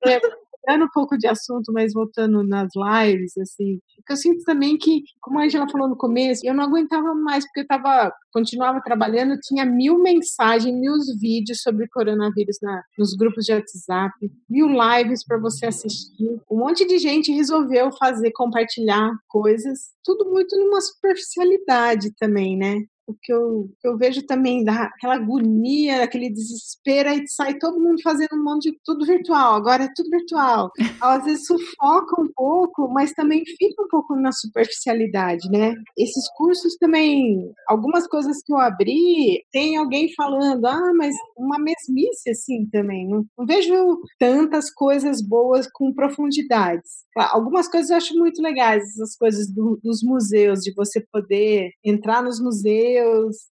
é, um pouco de assunto, mas voltando nas lives, assim, eu sinto também que, como a Angela falou no começo, eu não aguentava mais, porque eu tava, continuava trabalhando, tinha mil mensagens, mil vídeos sobre coronavírus na, nos grupos de WhatsApp, mil lives para você assistir. Um monte de gente resolveu fazer, compartilhar coisas, tudo muito numa superficialidade também, né? O que eu, que eu vejo também daquela agonia, aquele desespero, aí sai todo mundo fazendo um monte de tudo virtual, agora é tudo virtual. Às vezes sufoca um pouco, mas também fica um pouco na superficialidade, né? Esses cursos também, algumas coisas que eu abri, tem alguém falando, ah, mas uma mesmice assim também. Não, não vejo tantas coisas boas com profundidades. Algumas coisas eu acho muito legais, essas coisas do, dos museus, de você poder entrar nos museus,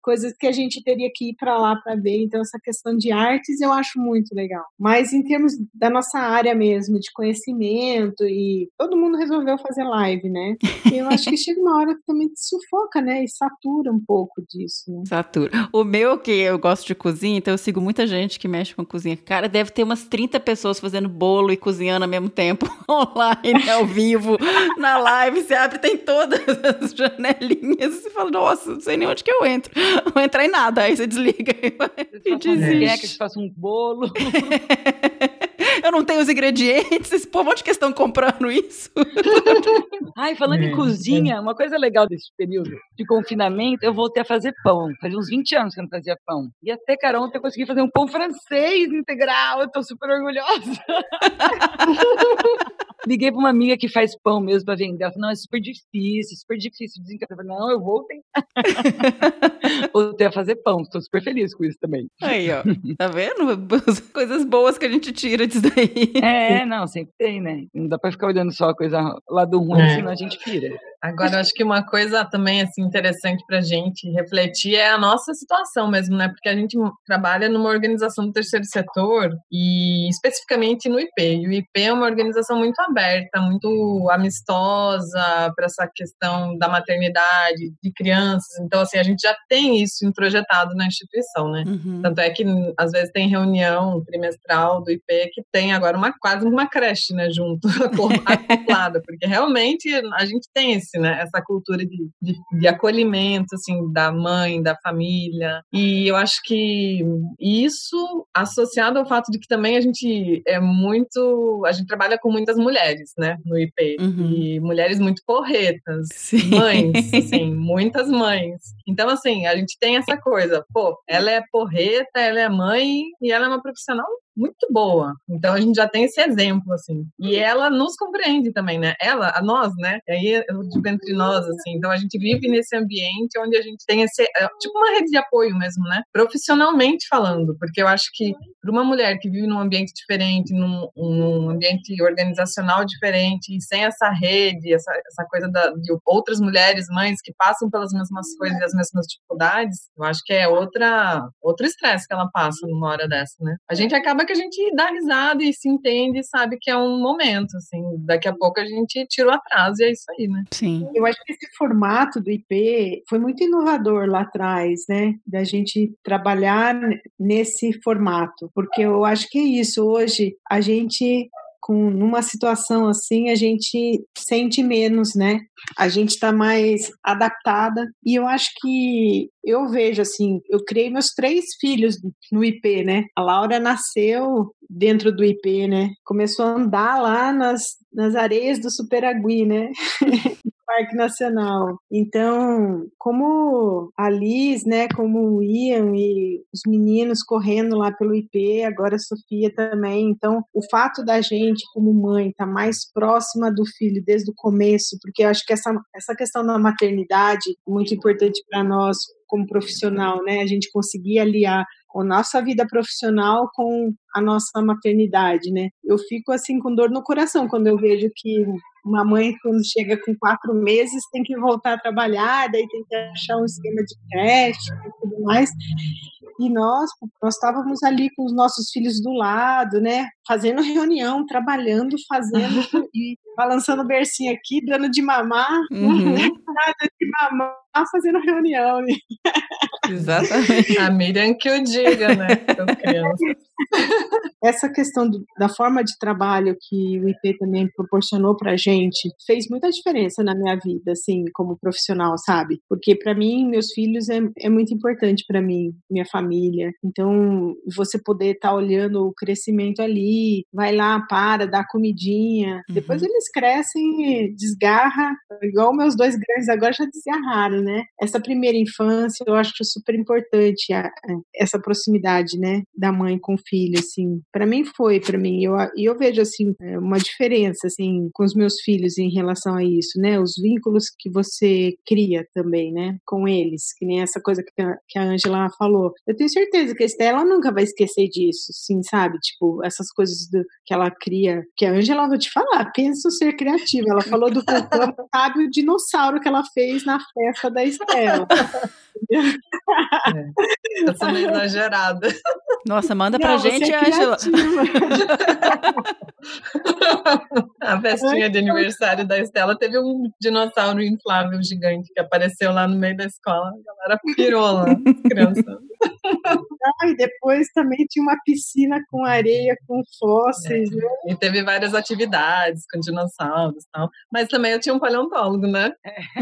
coisas que a gente teria que ir para lá para ver. Então, essa questão de artes eu acho muito legal. Mas em termos da nossa área mesmo, de conhecimento, e todo mundo resolveu fazer live, né? E eu acho que chega uma hora que também te sufoca, né? E satura um pouco disso. Né? Satura. O meu, que eu gosto de cozinha, então eu sigo muita gente que mexe com cozinha. Cara, deve ter umas 30 pessoas fazendo bolo e cozinhando ao mesmo tempo online, ao vivo, na live. Você abre, tem todas as janelinhas. Você fala, nossa, não sei nem onde que entro. Não vou entrar em nada. Aí você desliga e desiste. que faça um bolo. Eu não tenho os ingredientes. Esse povo, onde que estão comprando isso? Ai, falando É, em cozinha, uma coisa legal desse período de confinamento, eu voltei a fazer pão. Fazia uns 20 anos que eu não fazia pão. E até, cara, ontem eu consegui fazer um pão francês integral. Eu tô super orgulhosa. Liguei pra uma amiga que faz pão mesmo pra vender. Ela falou, não, é super difícil, super difícil desencadear. Eu falei, não, eu vou tentar. Voltei a fazer pão. Tô super feliz com isso também. Aí, ó. Tá vendo? As Coisas boas que a gente tira disso daí. É, não, sempre tem, né? Não dá pra ficar olhando só a coisa lado ruim, É. senão a gente pira. Agora, eu acho que uma coisa também assim interessante para a gente refletir é a nossa situação mesmo, né? Porque a gente trabalha numa organização do terceiro setor e especificamente no IP. E o IP é uma organização muito aberta, muito amistosa para essa questão da maternidade, de crianças. Então, assim, a gente já tem isso introjetado na instituição, né? Uhum. Tanto é que às vezes tem reunião trimestral do IP que tem agora uma quase uma creche, né, junto acoplada, porque realmente a gente tem esse, né, essa cultura de, de, de acolhimento, assim, da mãe, da família. E eu acho que isso associado ao fato de que também a gente é muito, a gente trabalha com muitas mulheres, né, no IP Uhum. e mulheres muito porretas, Sim. mães, assim, muitas mães. Então, assim, a gente tem essa coisa, pô, ela é porreta, ela é mãe e ela é uma profissional muito boa. Então a gente já tem esse exemplo, assim. E ela nos compreende também, né? Ela, a nós, né? Aí eu digo entre nós, assim. Então a gente vive nesse ambiente onde a gente tem esse, é, tipo uma rede de apoio mesmo, né? Profissionalmente falando, porque eu acho que para uma mulher que vive num ambiente diferente, num, num ambiente organizacional diferente, e sem essa rede, essa, essa coisa da, de outras mulheres, mães que passam pelas mesmas coisas e as mesmas dificuldades, eu acho que é outra outro estresse que ela passa numa hora dessa, né? A gente acaba que a gente dá risada e se entende e sabe que é um momento, assim. Daqui a pouco a gente tira o atraso e é isso aí, né? Sim. Eu acho que esse formato do IP foi muito inovador lá atrás, né? Da gente trabalhar nesse formato, porque eu acho que é isso. Hoje a gente com numa situação assim a gente sente menos, né? A gente está mais adaptada e eu acho que eu vejo assim, eu criei meus três filhos no IP, né? A Laura nasceu dentro do IP, né? Começou a andar lá nas, nas areias do Superagui, né? Parque Nacional. Então, como a Liz, né, como o Ian e os meninos correndo lá pelo IP, agora a Sofia também. Então, o fato da gente, como mãe, estar tá mais próxima do filho desde o começo, porque eu acho que essa, essa questão da maternidade é muito importante para nós como profissional, né? A gente conseguir aliar a nossa vida profissional com a nossa maternidade, né? Eu fico assim com dor no coração quando eu vejo que uma mãe, quando chega com quatro meses, tem que voltar a trabalhar, daí tem que achar um esquema de creche e tudo mais. E nós, nós estávamos ali com os nossos filhos do lado, né? Fazendo reunião, trabalhando, fazendo e balançando o bercinho aqui, dando de mamar, Uhum. Nada de mamar, fazendo reunião. né? Exatamente. A Miriam que o diga, né? Essa questão do- da forma de trabalho que o IP também proporcionou pra gente fez muita diferença na minha vida, assim, como profissional, sabe? Porque pra mim, meus filhos é, é muito importante pra mim, minha família. Então, você poder estar olhando o crescimento ali, vai lá, para, dá comidinha. Depois eles crescem, desgarra, igual meus dois grandes agora já desgarraram, né? Essa primeira infância, eu acho super importante a- a- essa proximidade, né, da mãe com o filho, assim. Para mim foi, para mim. Eu, eu vejo assim é, uma diferença assim com os meus filhos em relação a isso, né? Os vínculos que você cria também, né, com eles, que nem essa coisa que a, que a Angela falou. Eu tenho certeza que a Estela nunca vai esquecer disso, sim, sabe? Tipo, essas coisas do, que ela cria, que a Angela, vou te falar, pensa ser criativo. Ela falou do sabe o dinossauro que ela fez na festa da Estela. Tá sendo exagerada. Nossa, manda pra Não, gente, é Ângela. criativa. A festinha de aniversário da Estela teve um dinossauro inflável gigante que apareceu lá no meio da escola. A galera pirou lá, as crianças. Ah, e depois também tinha uma piscina com areia, com fósseis, né? E teve várias atividades com dinossauros e tal. Mas também eu tinha um paleontólogo, né?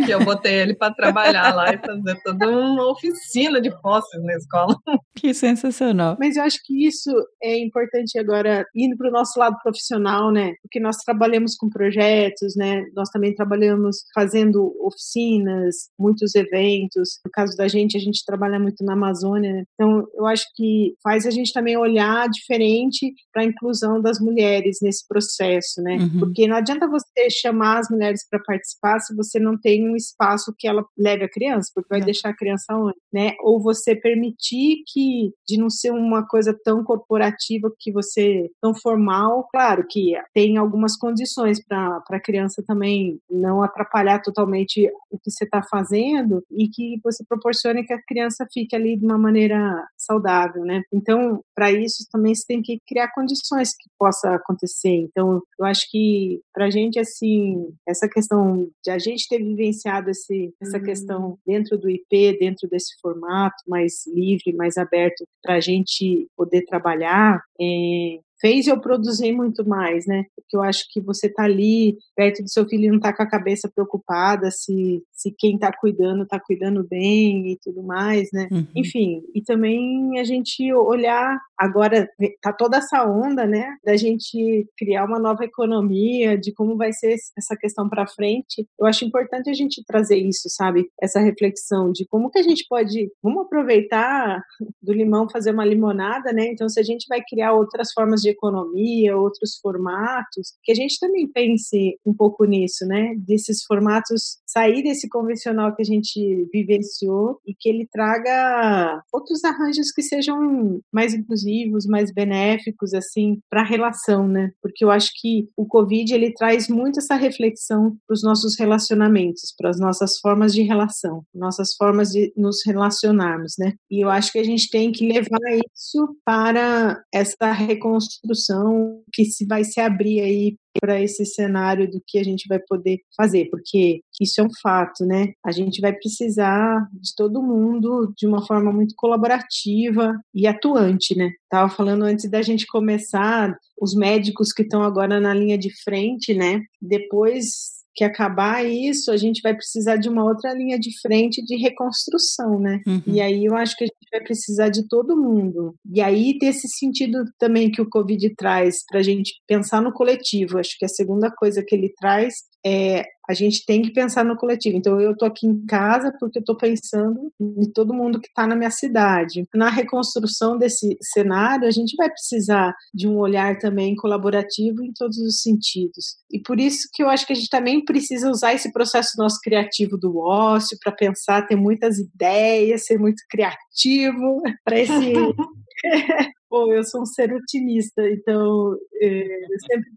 Que eu botei ele para trabalhar lá e fazer toda uma oficina de fósseis na escola. Que sensacional. Mas eu acho que isso é importante agora, indo para o nosso lado profissional, né? Porque nós trabalhamos com projetos, né? Nós também trabalhamos fazendo oficinas, muitos eventos. No caso da gente, a gente trabalha muito na Amazônia, né? Então, eu acho que faz a gente também olhar diferente para a inclusão das mulheres nesse processo, né? Uhum. Porque não adianta você chamar as mulheres para participar se você não tem um espaço que ela leve a criança, porque vai É. deixar a criança onde, né? Ou você permitir que, de não ser uma coisa tão corporativa que você, tão formal, claro que tem algumas condições para a criança também não atrapalhar totalmente o que você está fazendo e que você proporcione que a criança fique ali de uma maneira saudável, né? Então, para isso também você tem que criar condições que possa acontecer. Então, eu acho que para a gente, assim, essa questão de a gente ter vivenciado esse, essa questão dentro do IP, dentro desse formato mais livre, mais aberto, para a gente poder trabalhar, é, fez eu produzir muito mais, né? Porque eu acho que você tá ali perto do seu filho e não tá com a cabeça preocupada se, se quem tá cuidando tá cuidando bem e tudo mais, né? Uhum. Enfim, e também a gente olhar agora tá toda essa onda, né, da gente criar uma nova economia, de como vai ser essa questão para frente. Eu acho importante a gente trazer isso, sabe? Essa reflexão de como que a gente pode, vamos aproveitar do limão fazer uma limonada, né? Então se a gente vai criar outras formas de economia, outros formatos, que a gente também pense um pouco nisso, né? Desses formatos sair desse convencional que a gente vivenciou e que ele traga outros arranjos que sejam mais inclusivos, mais benéficos assim para a relação, né? Porque eu acho que o Covid ele traz muito essa reflexão para os nossos relacionamentos, para as nossas formas de relação, nossas formas de nos relacionarmos, né? E eu acho que a gente tem que levar isso para essa reconstrução que se vai se abrir aí para esse cenário do que a gente vai poder fazer, porque isso é um fato, né? A gente vai precisar de todo mundo de uma forma muito colaborativa e atuante, né? Tava falando antes da gente começar, os médicos que estão agora na linha de frente, né? Depois que acabar isso, a gente vai precisar de uma outra linha de frente de reconstrução, né? Uhum. E aí eu acho que a gente vai precisar de todo mundo. E aí ter esse sentido também que o Covid traz para a gente pensar no coletivo. Acho que a segunda coisa que ele traz é a gente tem que pensar no coletivo. Então, eu estou aqui em casa porque estou pensando em todo mundo que está na minha cidade. Na reconstrução desse cenário, a gente vai precisar de um olhar também colaborativo em todos os sentidos. E por isso que eu acho que a gente também precisa usar esse processo nosso criativo do ócio para pensar, ter muitas ideias, ser muito criativo para esse Pô, eu sou um ser otimista, então é, eu sempre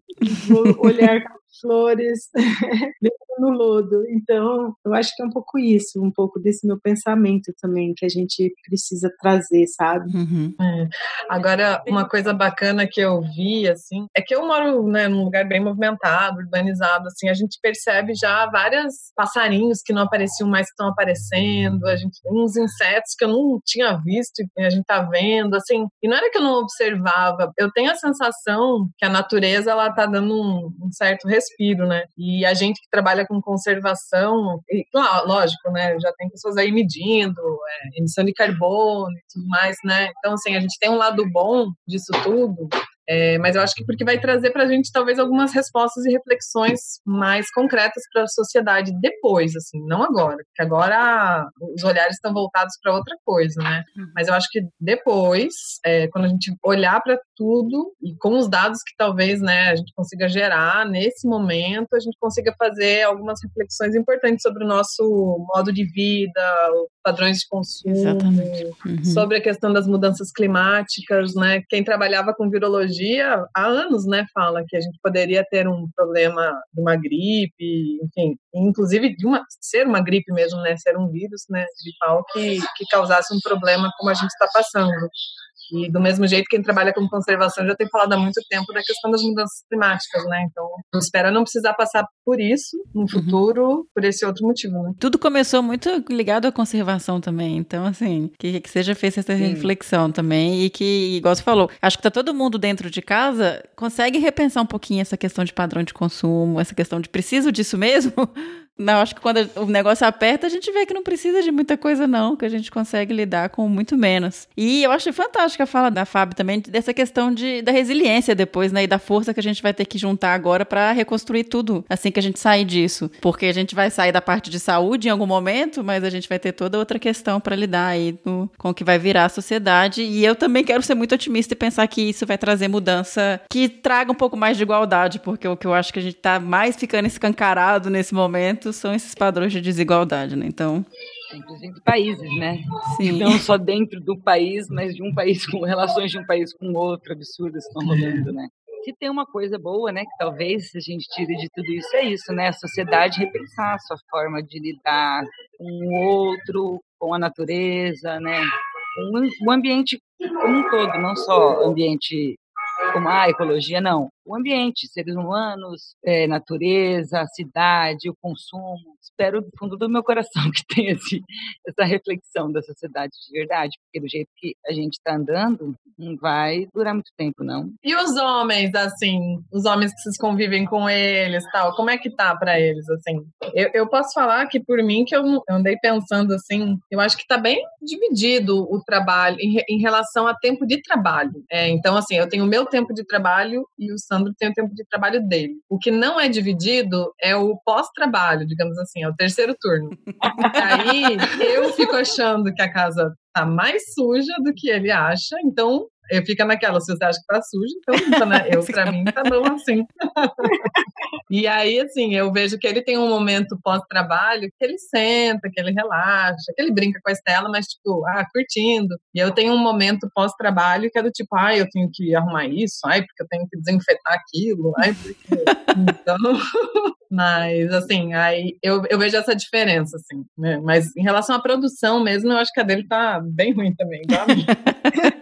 vou olhar flores no lodo. Então, eu acho que é um pouco isso, um pouco desse meu pensamento também, que a gente precisa trazer, sabe? Uhum. É. Agora, uma coisa bacana que eu vi, assim, é que eu moro né, num lugar bem movimentado, urbanizado, assim, a gente percebe já vários passarinhos que não apareciam mais que estão aparecendo, a gente, uns insetos que eu não tinha visto e a gente tá vendo, assim, e não era que eu não observava, eu tenho a sensação que a natureza, ela tá dando um, um certo respiro, né? E a gente que trabalha com conservação, e, claro, lógico, né? Já tem pessoas aí medindo é, emissão de carbono e tudo mais, né? Então, assim, a gente tem um lado bom disso tudo, é, mas eu acho que porque vai trazer para a gente talvez algumas respostas e reflexões mais concretas para a sociedade depois, assim, não agora, porque agora os olhares estão voltados para outra coisa, né? Uhum. Mas eu acho que depois, é, quando a gente olhar para tudo e com os dados que talvez, né, a gente consiga gerar nesse momento, a gente consiga fazer algumas reflexões importantes sobre o nosso modo de vida, padrões de consumo, uhum. sobre a questão das mudanças climáticas, né? Quem trabalhava com virologia há anos, né, fala que a gente poderia ter um problema de uma gripe, enfim, inclusive de uma ser uma gripe mesmo, né, ser um vírus, né, gripal que que causasse um problema como a gente está passando. E do mesmo jeito, quem trabalha com conservação já tem falado há muito tempo da questão das mudanças climáticas, né? Então, eu espero não precisar passar por isso no uhum. futuro, uhum. por esse outro motivo, né? Tudo começou muito ligado à conservação também. Então, assim, que, que seja feita essa Sim. reflexão também e que, igual você falou, acho que tá todo mundo dentro de casa consegue repensar um pouquinho essa questão de padrão de consumo, essa questão de preciso disso mesmo? Não, acho que quando o negócio aperta, a gente vê que não precisa de muita coisa, não, que a gente consegue lidar com muito menos. E eu acho fantástica a fala da Fábio também, dessa questão de, da resiliência depois, né? E da força que a gente vai ter que juntar agora para reconstruir tudo assim que a gente sair disso. Porque a gente vai sair da parte de saúde em algum momento, mas a gente vai ter toda outra questão para lidar aí no, com o que vai virar a sociedade. E eu também quero ser muito otimista e pensar que isso vai trazer mudança que traga um pouco mais de igualdade, porque o que eu acho que a gente tá mais ficando escancarado nesse momento são esses padrões de desigualdade, né? Então. Inclusive entre países, né? Sim. Não só dentro do país, mas de um país com relações de um país com outro, absurdas estão rolando, né? Se tem uma coisa boa, né, que talvez a gente tire de tudo isso, é isso, né? A sociedade repensar a sua forma de lidar com o outro, com a natureza, né? O ambiente como um todo, não só ambiente como a ecologia, não o ambiente, seres humanos, é, natureza, cidade, o consumo. Espero do fundo do meu coração que tenha esse, essa reflexão da sociedade de verdade, porque do jeito que a gente está andando, não vai durar muito tempo, não. E os homens, assim, os homens que vocês convivem com eles, tal, como é que tá para eles, assim? Eu, eu, posso falar que por mim que eu, eu, andei pensando assim, eu acho que tá bem dividido o trabalho em, em relação a tempo de trabalho. É, então, assim, eu tenho o meu tempo de trabalho e o Sandro tem o tempo de trabalho dele. O que não é dividido é o pós-trabalho, digamos assim, é o terceiro turno. Aí eu fico achando que a casa tá mais suja do que ele acha, então eu fica naquela, se você acha que tá sujo, então limpa, né? Eu, pra mim, tá bom assim. e aí, assim, eu vejo que ele tem um momento pós-trabalho que ele senta, que ele relaxa, que ele brinca com a Estela, mas, tipo, ah, curtindo. E eu tenho um momento pós-trabalho que é do tipo, ah, eu tenho que arrumar isso, ai, porque eu tenho que desinfetar aquilo, ai, porque. então. Mas, assim, aí eu, eu vejo essa diferença, assim, né? Mas em relação à produção mesmo, eu acho que a dele tá bem ruim também, igual a minha.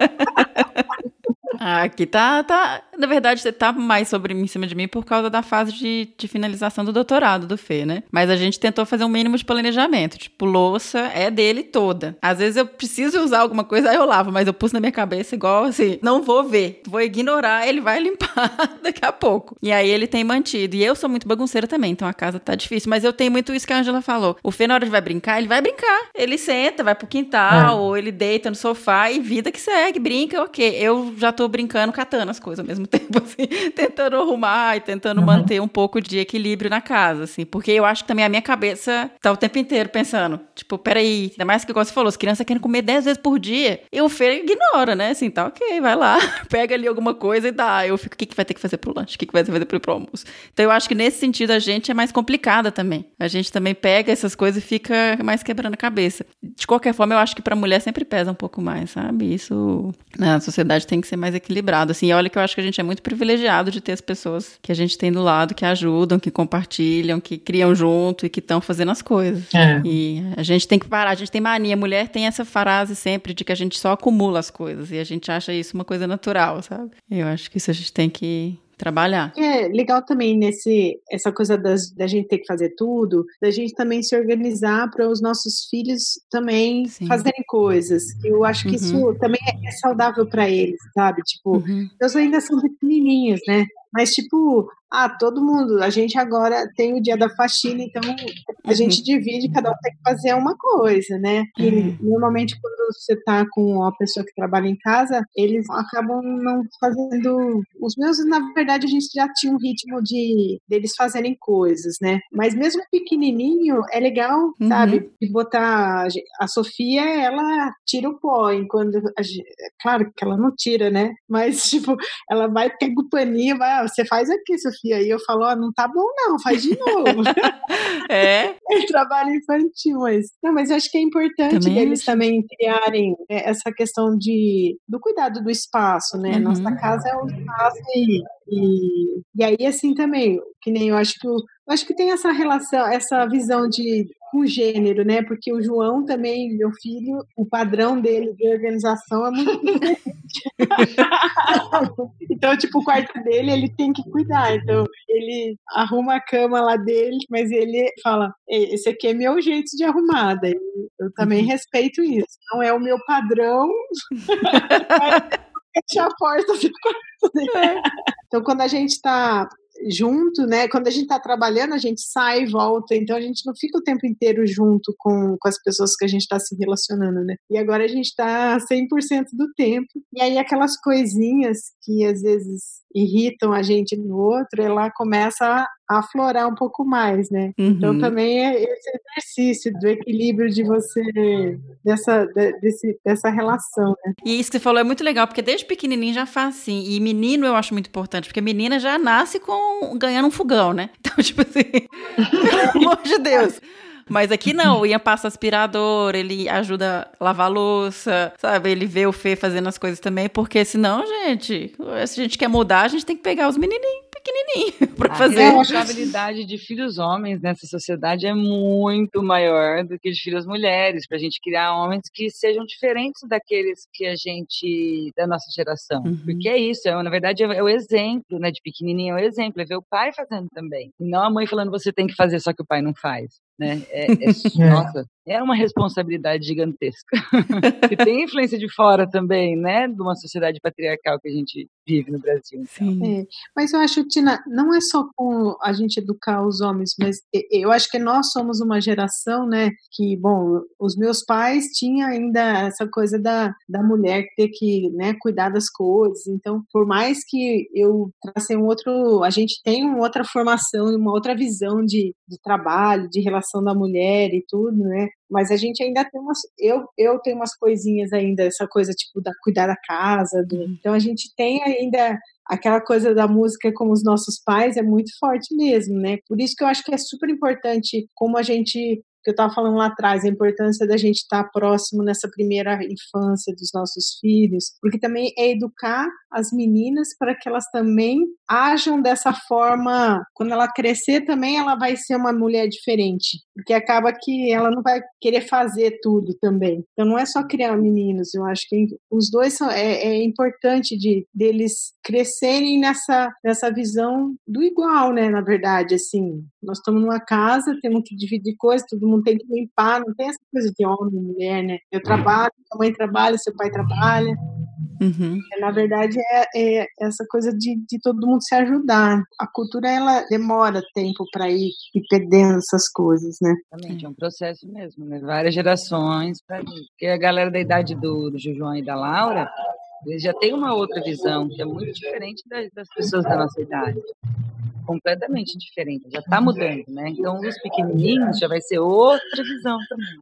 Ah, aqui tá, tá. Na verdade, você tá mais sobre em cima de mim por causa da fase de, de finalização do doutorado do Fê, né? Mas a gente tentou fazer um mínimo de planejamento. Tipo, louça é dele toda. Às vezes eu preciso usar alguma coisa, aí eu lavo, mas eu pus na minha cabeça igual assim: não vou ver, vou ignorar, ele vai limpar daqui a pouco. E aí ele tem mantido. E eu sou muito bagunceira também, então a casa tá difícil. Mas eu tenho muito isso que a Angela falou. O Fê, na hora de vai brincar, ele vai brincar. Ele senta, vai pro quintal, É. ou ele deita no sofá e vida que segue, brinca, ok. Eu já tô brincando, catando as coisas ao mesmo tempo, assim, tentando arrumar e tentando Uhum. manter um pouco de equilíbrio na casa, assim, porque eu acho que também a minha cabeça tá o tempo inteiro pensando, tipo, peraí, ainda mais que igual você falou, as crianças querem comer 10 vezes por dia, e o Fê ignora, né, assim, tá ok, vai lá, pega ali alguma coisa e dá, eu fico, o que, que vai ter que fazer pro lanche, o que, que vai ter que fazer pro, pro almoço? Então eu acho que nesse sentido a gente é mais complicada também, a gente também pega essas coisas e fica mais quebrando a cabeça. De qualquer forma, eu acho que pra mulher sempre pesa um pouco mais, sabe? Isso na sociedade tem que ser mais equilibrado. Assim, e olha que eu acho que a gente é muito privilegiado de ter as pessoas que a gente tem do lado, que ajudam, que compartilham, que criam junto e que estão fazendo as coisas. É. E a gente tem que parar, a gente tem mania. Mulher tem essa frase sempre de que a gente só acumula as coisas e a gente acha isso uma coisa natural, sabe? Eu acho que isso a gente tem que trabalhar. É legal também nesse essa coisa das, da gente ter que fazer tudo, da gente também se organizar para os nossos filhos também Sim. fazerem coisas. Eu acho que Uhum. isso também é, é saudável para eles, sabe? Tipo, Uhum. eles ainda são pequenininhos, né? Mas tipo, ah, todo mundo, a gente agora tem o dia da faxina, então a Uhum. gente divide, cada um tem que fazer uma coisa, né? E Uhum. normalmente quando você tá com uma pessoa que trabalha em casa, eles acabam não fazendo. Os meus, na verdade, a gente já tinha um ritmo de deles fazerem coisas, né? Mas mesmo pequenininho, é legal, Uhum. sabe? De botar. a Sofia, ela tira o pó, enquanto. a é Claro que ela não tira, né? Mas, tipo, ela vai, pega o paninho, vai, ah, você faz aqui, Sofia. E eu falo, ó, não tá bom, não, faz de novo. É, é trabalho infantil, mas. Não, mas eu acho que é importante Também eles acho. também criarem é, essa questão de, do cuidado do espaço, né? Uhum. Nossa casa é um espaço e, e, e aí, assim, também, que nem eu acho que o, eu acho que tem essa relação, essa visão de com gênero, né? Porque o João também, meu filho, o padrão dele de organização é muito diferente. então, tipo, o quarto dele, ele tem que cuidar. Então, ele arruma a cama lá dele, mas ele fala: "Ei, esse aqui é meu jeito de arrumar. Daí eu também respeito isso. Não é o meu padrão. Fechar a porta do quarto dele. Então, quando a gente tá junto, né? Quando a gente tá trabalhando, a gente sai e volta, então a gente não fica o tempo inteiro junto com, com as pessoas que a gente tá se relacionando, né? E agora a gente tá 100% do tempo. E aí aquelas coisinhas que às vezes irritam a gente no outro, ela começa aflorar um pouco mais, né? Então Uhum. também é esse exercício do equilíbrio de você dessa de- desse, dessa relação, né? E isso que você falou é muito legal, porque desde pequenininho já faz assim. E menino eu acho muito importante, porque menina já nasce com ganhando um fogão, né? Então, tipo assim, pelo amor de Deus. Mas aqui não, ia passa aspirador, ele ajuda a lavar a louça, sabe? Ele vê o Fê fazendo as coisas também, porque senão, gente, se a gente quer mudar, a gente tem que pegar os menininhos pequenininhos pra A fazer. responsabilidade de filhos homens nessa sociedade é muito maior do que de filhas mulheres, para a gente criar homens que sejam diferentes daqueles que a gente, da nossa geração. Uhum. Porque é isso, é, na verdade é, é o exemplo, né, de pequenininho é o exemplo, é ver o pai fazendo também. E não a mãe falando você tem que fazer, só que o pai não faz. Né? É, é- nossa, é uma responsabilidade gigantesca. e tem influência de fora também, né? De uma sociedade patriarcal que a gente vive no Brasil. então. Sim. É, mas eu acho, Tina, não é só com a gente educar os homens, mas eu acho que nós somos uma geração, né, que, bom, os meus pais tinham ainda essa coisa da, da mulher ter que, né, cuidar das coisas, então, por mais que eu trasse um outro, a gente tem uma outra formação, uma outra visão de, de trabalho, de relação da mulher e tudo, né, Mas a gente ainda tem umas. Eu, eu tenho umas coisinhas ainda, essa coisa tipo da cuidar da casa. Do, então a gente tem ainda aquela coisa da música como os nossos pais é muito forte mesmo, né? Por isso que eu acho que é super importante como a gente que eu estava falando lá atrás, a importância da gente estar tá próximo nessa primeira infância dos nossos filhos, porque também é educar as meninas para que elas também ajam dessa forma. Quando ela crescer também, ela vai ser uma mulher diferente, porque acaba que ela não vai querer fazer tudo também. Então não é só criar meninos, eu acho que os dois são é, é importante de deles crescerem nessa nessa visão do igual, né? Na verdade, assim, nós estamos numa casa, temos que dividir coisas, todo mundo tem que limpar, não tem essa coisa de homem, mulher, né? Eu trabalho, sua mãe trabalha, seu pai trabalha. Uhum. Na verdade, é, é, essa coisa de, de todo mundo se ajudar. A cultura, ela demora tempo para ir, ir perdendo essas coisas, né? Exatamente, é um processo mesmo, né? Várias gerações. Porque a galera da idade do, do João e da Laura, eles já têm uma outra visão, que é muito diferente das, das pessoas da nossa idade completamente diferente, já está mudando, né? Então, os pequenininhos já vai ser outra visão também.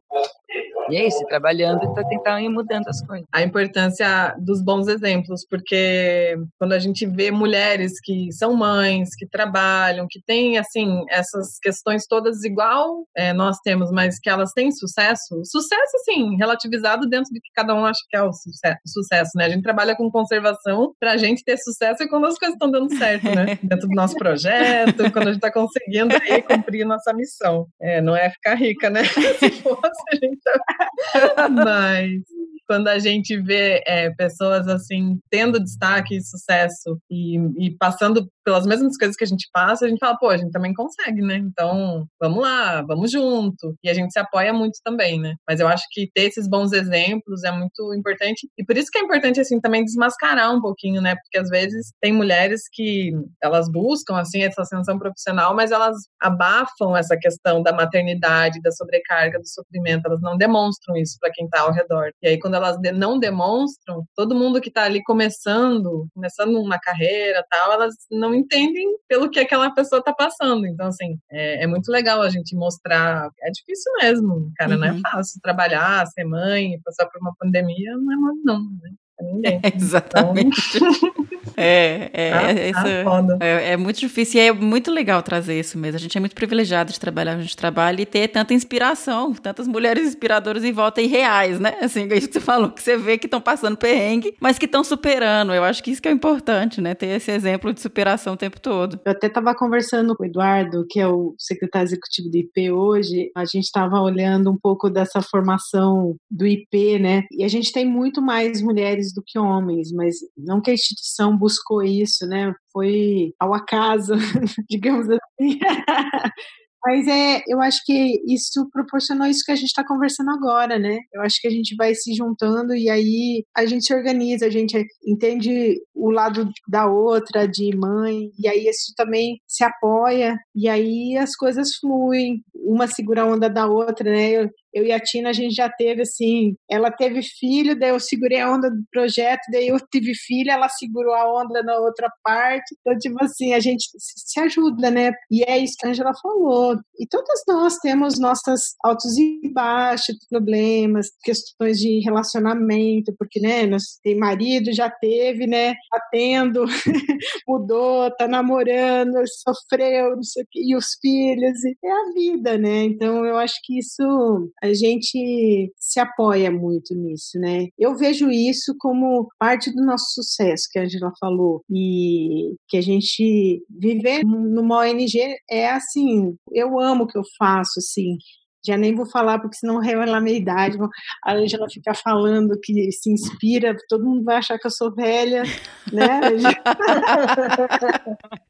E é isso, trabalhando para tentar ir mudando as coisas. A importância dos bons exemplos, porque quando a gente vê mulheres que são mães, que trabalham, que têm, assim, essas questões todas igual é, nós temos, mas que elas têm sucesso, sucesso, assim, relativizado dentro do que cada um acha que é o sucesso, sucesso né? A gente trabalha com conservação para a gente ter sucesso é quando as coisas estão dando certo, né? Dentro do nosso projeto, quando a gente está conseguindo aí cumprir nossa missão. É, não é ficar rica, né? Se fosse, a gente mas quando a gente vê é, pessoas assim tendo destaque e sucesso e, e, passando pelas mesmas coisas que a gente passa, a gente fala, pô, a gente também consegue, né? Então, vamos lá, vamos junto. E a gente se apoia muito também, né? Mas eu acho que ter esses bons exemplos é muito importante. E por isso que é importante, assim, também desmascarar um pouquinho, né? Porque às vezes tem mulheres que elas buscam, assim, essa ascensão profissional, mas elas abafam essa questão da maternidade, da sobrecarga, do sofrimento. Elas não demonstram isso para quem tá ao redor. E aí, quando elas não demonstram, todo mundo que tá ali começando, começando uma carreira tal, elas não entendem pelo que aquela pessoa está passando. Então, assim, é, é, muito legal a gente mostrar. É difícil mesmo, cara, uhum. não é uhum. fácil trabalhar, ser mãe, passar por uma pandemia, não é mal, não, né? Ninguém. É, exatamente. Então... É, é, ah, isso, ah, é, é, muito difícil e é muito legal trazer isso mesmo. A gente é muito privilegiado de trabalhar, a gente trabalha e ter tanta inspiração, tantas mulheres inspiradoras em volta e reais, né? Assim, é isso que você falou, que você vê que estão passando perrengue, mas que estão superando. Eu acho que isso que é importante, né? Ter esse exemplo de superação o tempo todo. Eu até estava conversando com o Eduardo, que é o secretário executivo do IP hoje, a gente estava olhando um pouco dessa formação do IP, né? E a gente tem muito mais mulheres do que homens, mas não que a instituição buscou isso, né? Foi ao acaso, digamos assim. Mas é, eu acho que isso proporcionou isso que a gente está conversando agora, né? Eu acho que a gente vai se juntando e aí a gente se organiza, a gente entende o lado da outra, de mãe, e aí isso também se apoia, e aí as coisas fluem, uma segura a onda da outra, né? Eu, eu e a Tina, a gente já teve assim, ela teve filho, daí eu segurei a onda do projeto, daí eu tive filho, ela segurou a onda na outra parte. Então, tipo assim, a gente se ajuda, né? E é isso que a Angela falou. E todas nós temos nossas altos e baixos, problemas, questões de relacionamento, porque, né, nós tem marido, já teve, né, tá tendo, mudou, tá namorando, sofreu, não sei o quê, e os filhos, e é a vida, né? Então, eu acho que isso a gente se apoia muito nisso, né? Eu vejo isso como parte do nosso sucesso, que a Angela falou, e que a gente viver numa ONG é assim, eu amo o que eu faço, assim, já nem vou falar, porque senão revela a minha idade. A Angela fica falando que se inspira, todo mundo vai achar que eu sou velha, né?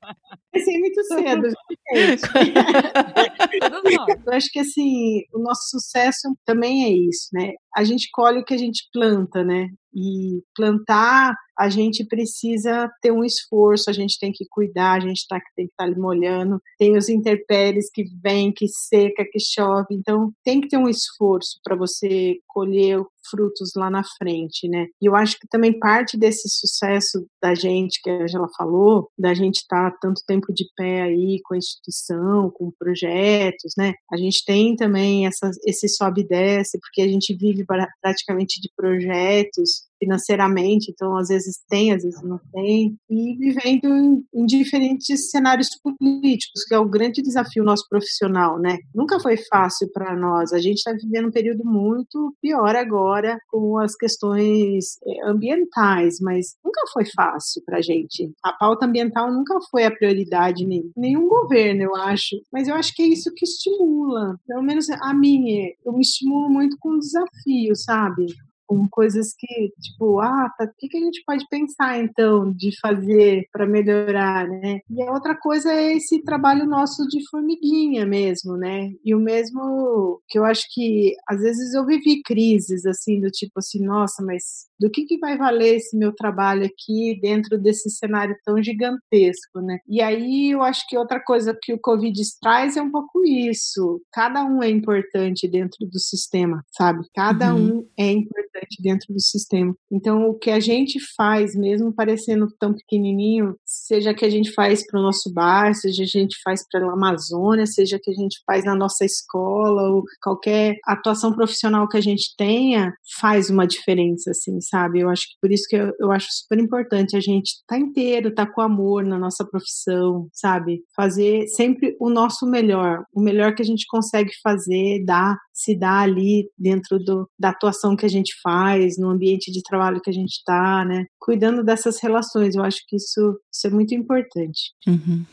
Pensei muito cedo, gente. eu acho que assim, o nosso sucesso também é isso, né? a gente colhe o que a gente planta, né? E plantar, a gente precisa ter um esforço, a gente tem que cuidar, a gente tá, tem que estar tá molhando, tem os intempéries que vem, que seca, que chove, então tem que ter um esforço para você colher frutos lá na frente, né? E eu acho que também parte desse sucesso da gente, que a Angela falou, da gente estar tá tanto tempo de pé aí com a instituição, com projetos, né? A gente tem também essa, esse sobe e desce, porque a gente vive praticamente de projetos financeiramente, então às vezes tem, às vezes não tem, e vivendo em, em, diferentes cenários políticos, que é o grande desafio nosso profissional, né? Nunca foi fácil para nós, a gente está vivendo um período muito pior agora com as questões é, ambientais, mas nunca foi fácil para a gente. A pauta ambiental nunca foi a prioridade em nenhum governo, eu acho, mas eu acho que é isso que estimula, pelo menos a mim, eu me estimulo muito com desafio, sabe? Com coisas que, tipo, ah, tá, o que, que a gente pode pensar então de fazer para melhorar, né? E a outra coisa é esse trabalho nosso de formiguinha mesmo, né? E o mesmo que eu acho que às vezes eu vivi crises assim do tipo assim, nossa, mas do que, que vai valer esse meu trabalho aqui dentro desse cenário tão gigantesco, né? E aí eu acho que outra coisa que o Covid traz é um pouco isso. Cada um é importante dentro do sistema, sabe? Cada uhum. um é importante dentro do sistema. Então, o que a gente faz, mesmo parecendo tão pequenininho, seja que a gente faz para o nosso bar, seja a gente faz para a Amazônia, seja que a gente faz na nossa escola, ou qualquer atuação profissional que a gente tenha, faz uma diferença, assim, sabe? Sabe? Eu acho que por isso que eu, eu acho super importante a gente estar tá inteiro, estar tá com amor na nossa profissão, sabe? Fazer sempre o nosso melhor, o melhor que a gente consegue fazer, dar, se dar ali dentro do, da atuação que a gente faz, no ambiente de trabalho que a gente está, né? Cuidando dessas relações, eu acho que isso, isso é muito importante. Uhum.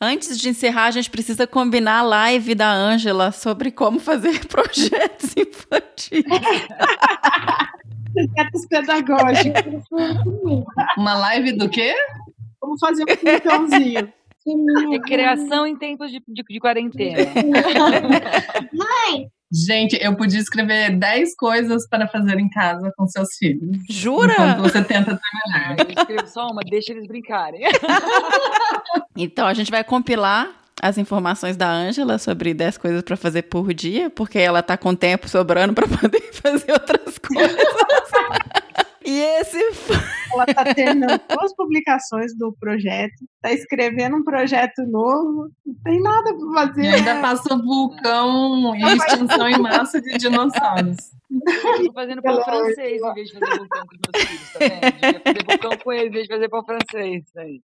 Antes de encerrar, a gente precisa combinar a live da Ângela sobre como fazer projetos infantis. projetos pedagógicos. Uma live do quê? Vamos fazer um quintãozinho. Recreação em tempos de, de, de quarentena. Mãe! Gente, eu podia escrever 10 coisas para fazer em casa com seus filhos. Jura? Enquanto você tenta trabalhar. Eu escrevo só uma, deixa eles brincarem. então, a gente vai compilar as informações da Ângela sobre 10 coisas para fazer por dia, porque ela tá com tempo sobrando para poder fazer outras coisas. e esse foi... Ela tá terminando duas publicações do projeto, tá escrevendo um projeto novo, não tem nada para fazer. E ainda passa vulcão e extinção em massa de dinossauros. Eu tô fazendo pão francês em vez de fazer vulcão com os meus filhos, tá vendo? Fazer vulcão com eles em vez de fazer pão francês. Aí.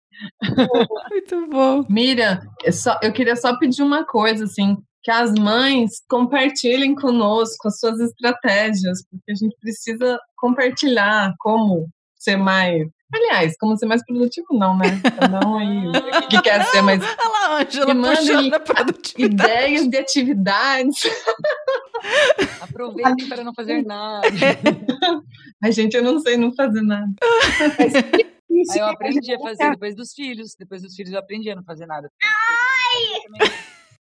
Muito bom. Miriam, eu, só, eu queria só pedir uma coisa, assim, que as mães compartilhem conosco as suas estratégias, porque a gente precisa compartilhar como ser mais. Aliás, como ser mais produtivo, não, né? Um aí o que quer ser mais. Olha lá, Angela, mandem ideias de atividades. Aproveitem para não fazer nada. A gente, eu não sei não fazer nada. Aí eu aprendi a fazer depois dos filhos. Depois dos filhos eu aprendi a não fazer nada. Ai!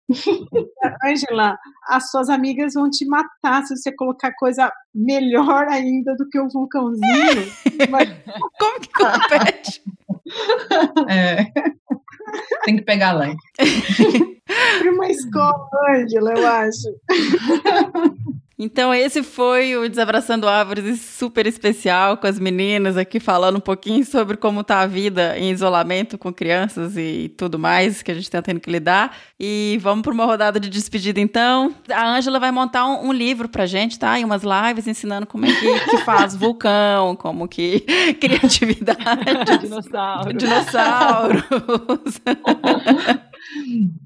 Angela, as suas amigas vão te matar se você colocar coisa melhor ainda do que o vulcãozinho. Mas... Como que compete? É. Tem que pegar lá. Para uma escola, Angela, eu acho. Então, esse foi o Desabraçando Árvores super especial com as meninas aqui falando um pouquinho sobre como tá a vida em isolamento com crianças e tudo mais que a gente está tendo que lidar. E vamos para uma rodada de despedida então. A Ângela vai montar um, um, livro pra gente, tá? E umas lives ensinando como é que, que faz vulcão, como que criatividade. Dinossauro. Dinossauros.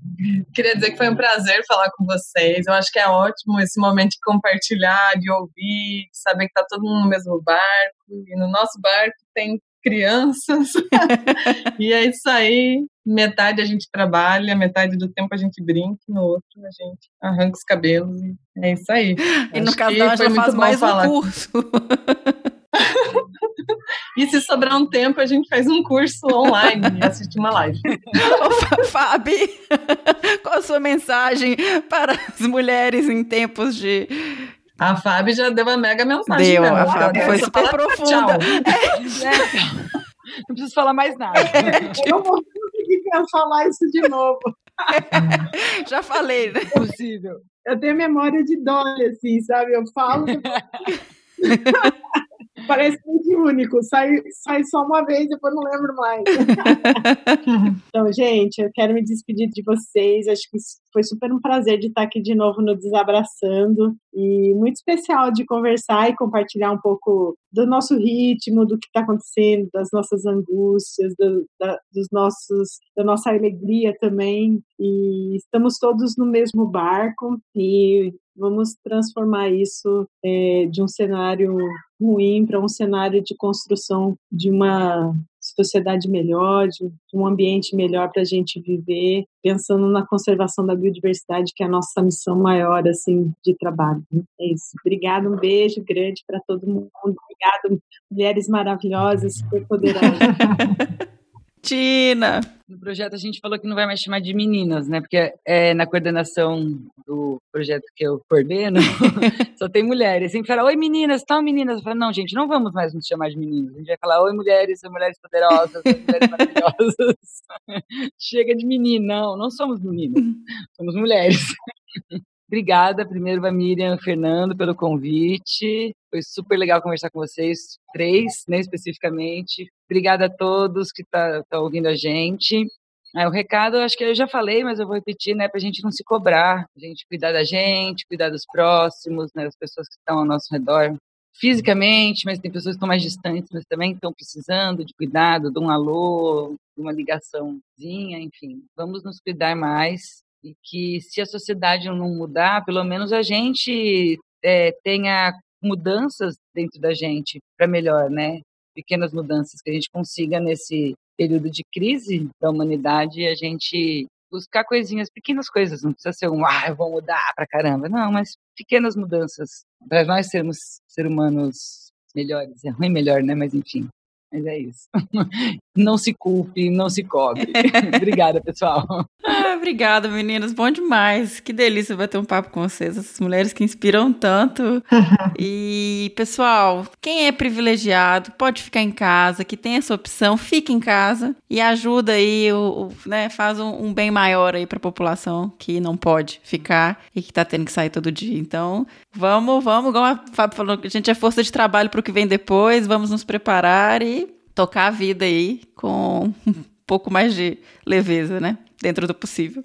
Queria dizer que foi um prazer falar com vocês. Eu acho que é ótimo esse momento de compartilhar, de ouvir, de saber que está todo mundo no mesmo barco. E no nosso barco tem crianças. e é isso aí. Metade a gente trabalha, metade do tempo a gente brinca, no outro a gente arranca os cabelos. É isso aí. E no caso, a gente faz mais falar. um curso. E se sobrar um tempo, a gente faz um curso online e assiste uma live. Ô, Fabi, qual a sua mensagem para as mulheres em tempos de A Fábio já deu uma mega mensagem. Deu, mesmo. a Fábio foi Só super profunda. tchau. Não preciso falar mais nada. Eu não vou conseguir falar isso de novo. Já falei, né? Possível. Eu tenho memória de Dolly, assim, sabe? Eu falo. Parece muito único. Sai, sai só uma vez, depois não lembro mais. então, gente, eu quero me despedir de vocês. Acho que foi super um prazer de estar aqui de novo no Desabraçando. E muito especial de conversar e compartilhar um pouco do nosso ritmo, do que está acontecendo, das nossas angústias, do, da, dos nossos, da nossa alegria também. E estamos todos no mesmo barco e vamos transformar isso é, de um cenário ruim para um cenário de construção de uma sociedade melhor, de, um ambiente melhor para a gente viver, pensando na conservação da biodiversidade, que é a nossa missão maior assim de trabalho. É isso. Obrigada, um beijo grande para todo mundo. Obrigado, mulheres maravilhosas, super poderosas. Tina! No projeto a gente falou que não vai mais chamar de meninas, né? Porque é, na coordenação do projeto que eu coordeno, só tem mulheres. Sempre fala, oi meninas, tal meninas. Eu falo, não, gente, não vamos mais nos chamar de meninas. A gente vai falar, oi mulheres, oi mulheres poderosas, oi mulheres maravilhosas. Chega de menino, não, não somos meninas, somos mulheres. Obrigada, primeiro a Miriam Fernando pelo convite. Foi super legal conversar com vocês, três, né, especificamente. Obrigada a todos que estão tá, tá ouvindo a gente. O recado, acho que eu já falei, mas eu vou repetir, né, para a gente não se cobrar, a gente cuidar da gente, cuidar dos próximos, né, das pessoas que estão ao nosso redor, fisicamente, mas tem pessoas que estão mais distantes, mas também estão precisando de cuidado, de um alô, de uma ligaçãozinha, enfim. Vamos nos cuidar mais e que se a sociedade não mudar, pelo menos a gente é, tenha mudanças dentro da gente para melhor, né? Pequenas mudanças que a gente consiga nesse período de crise da humanidade, a gente buscar coisinhas, pequenas coisas, não precisa ser um, ah, eu vou mudar pra caramba, não, mas pequenas mudanças para nós sermos ser humanos melhores, é ruim melhor, né? Mas enfim, mas é isso. Não se culpe, não se cobre. Obrigada, pessoal. Ah, obrigada, meninas. Bom demais. Que delícia bater um papo com vocês. Essas mulheres que inspiram tanto. e, pessoal, quem é privilegiado pode ficar em casa, que tem essa opção, fica em casa e ajuda aí, o, o né, faz um, um, bem maior aí para a população que não pode ficar e que está tendo que sair todo dia. Então, vamos, vamos, igual a Fábio falou, a gente é força de trabalho para o que vem depois, vamos nos preparar e tocar a vida aí com um pouco mais de leveza, né? Dentro do possível.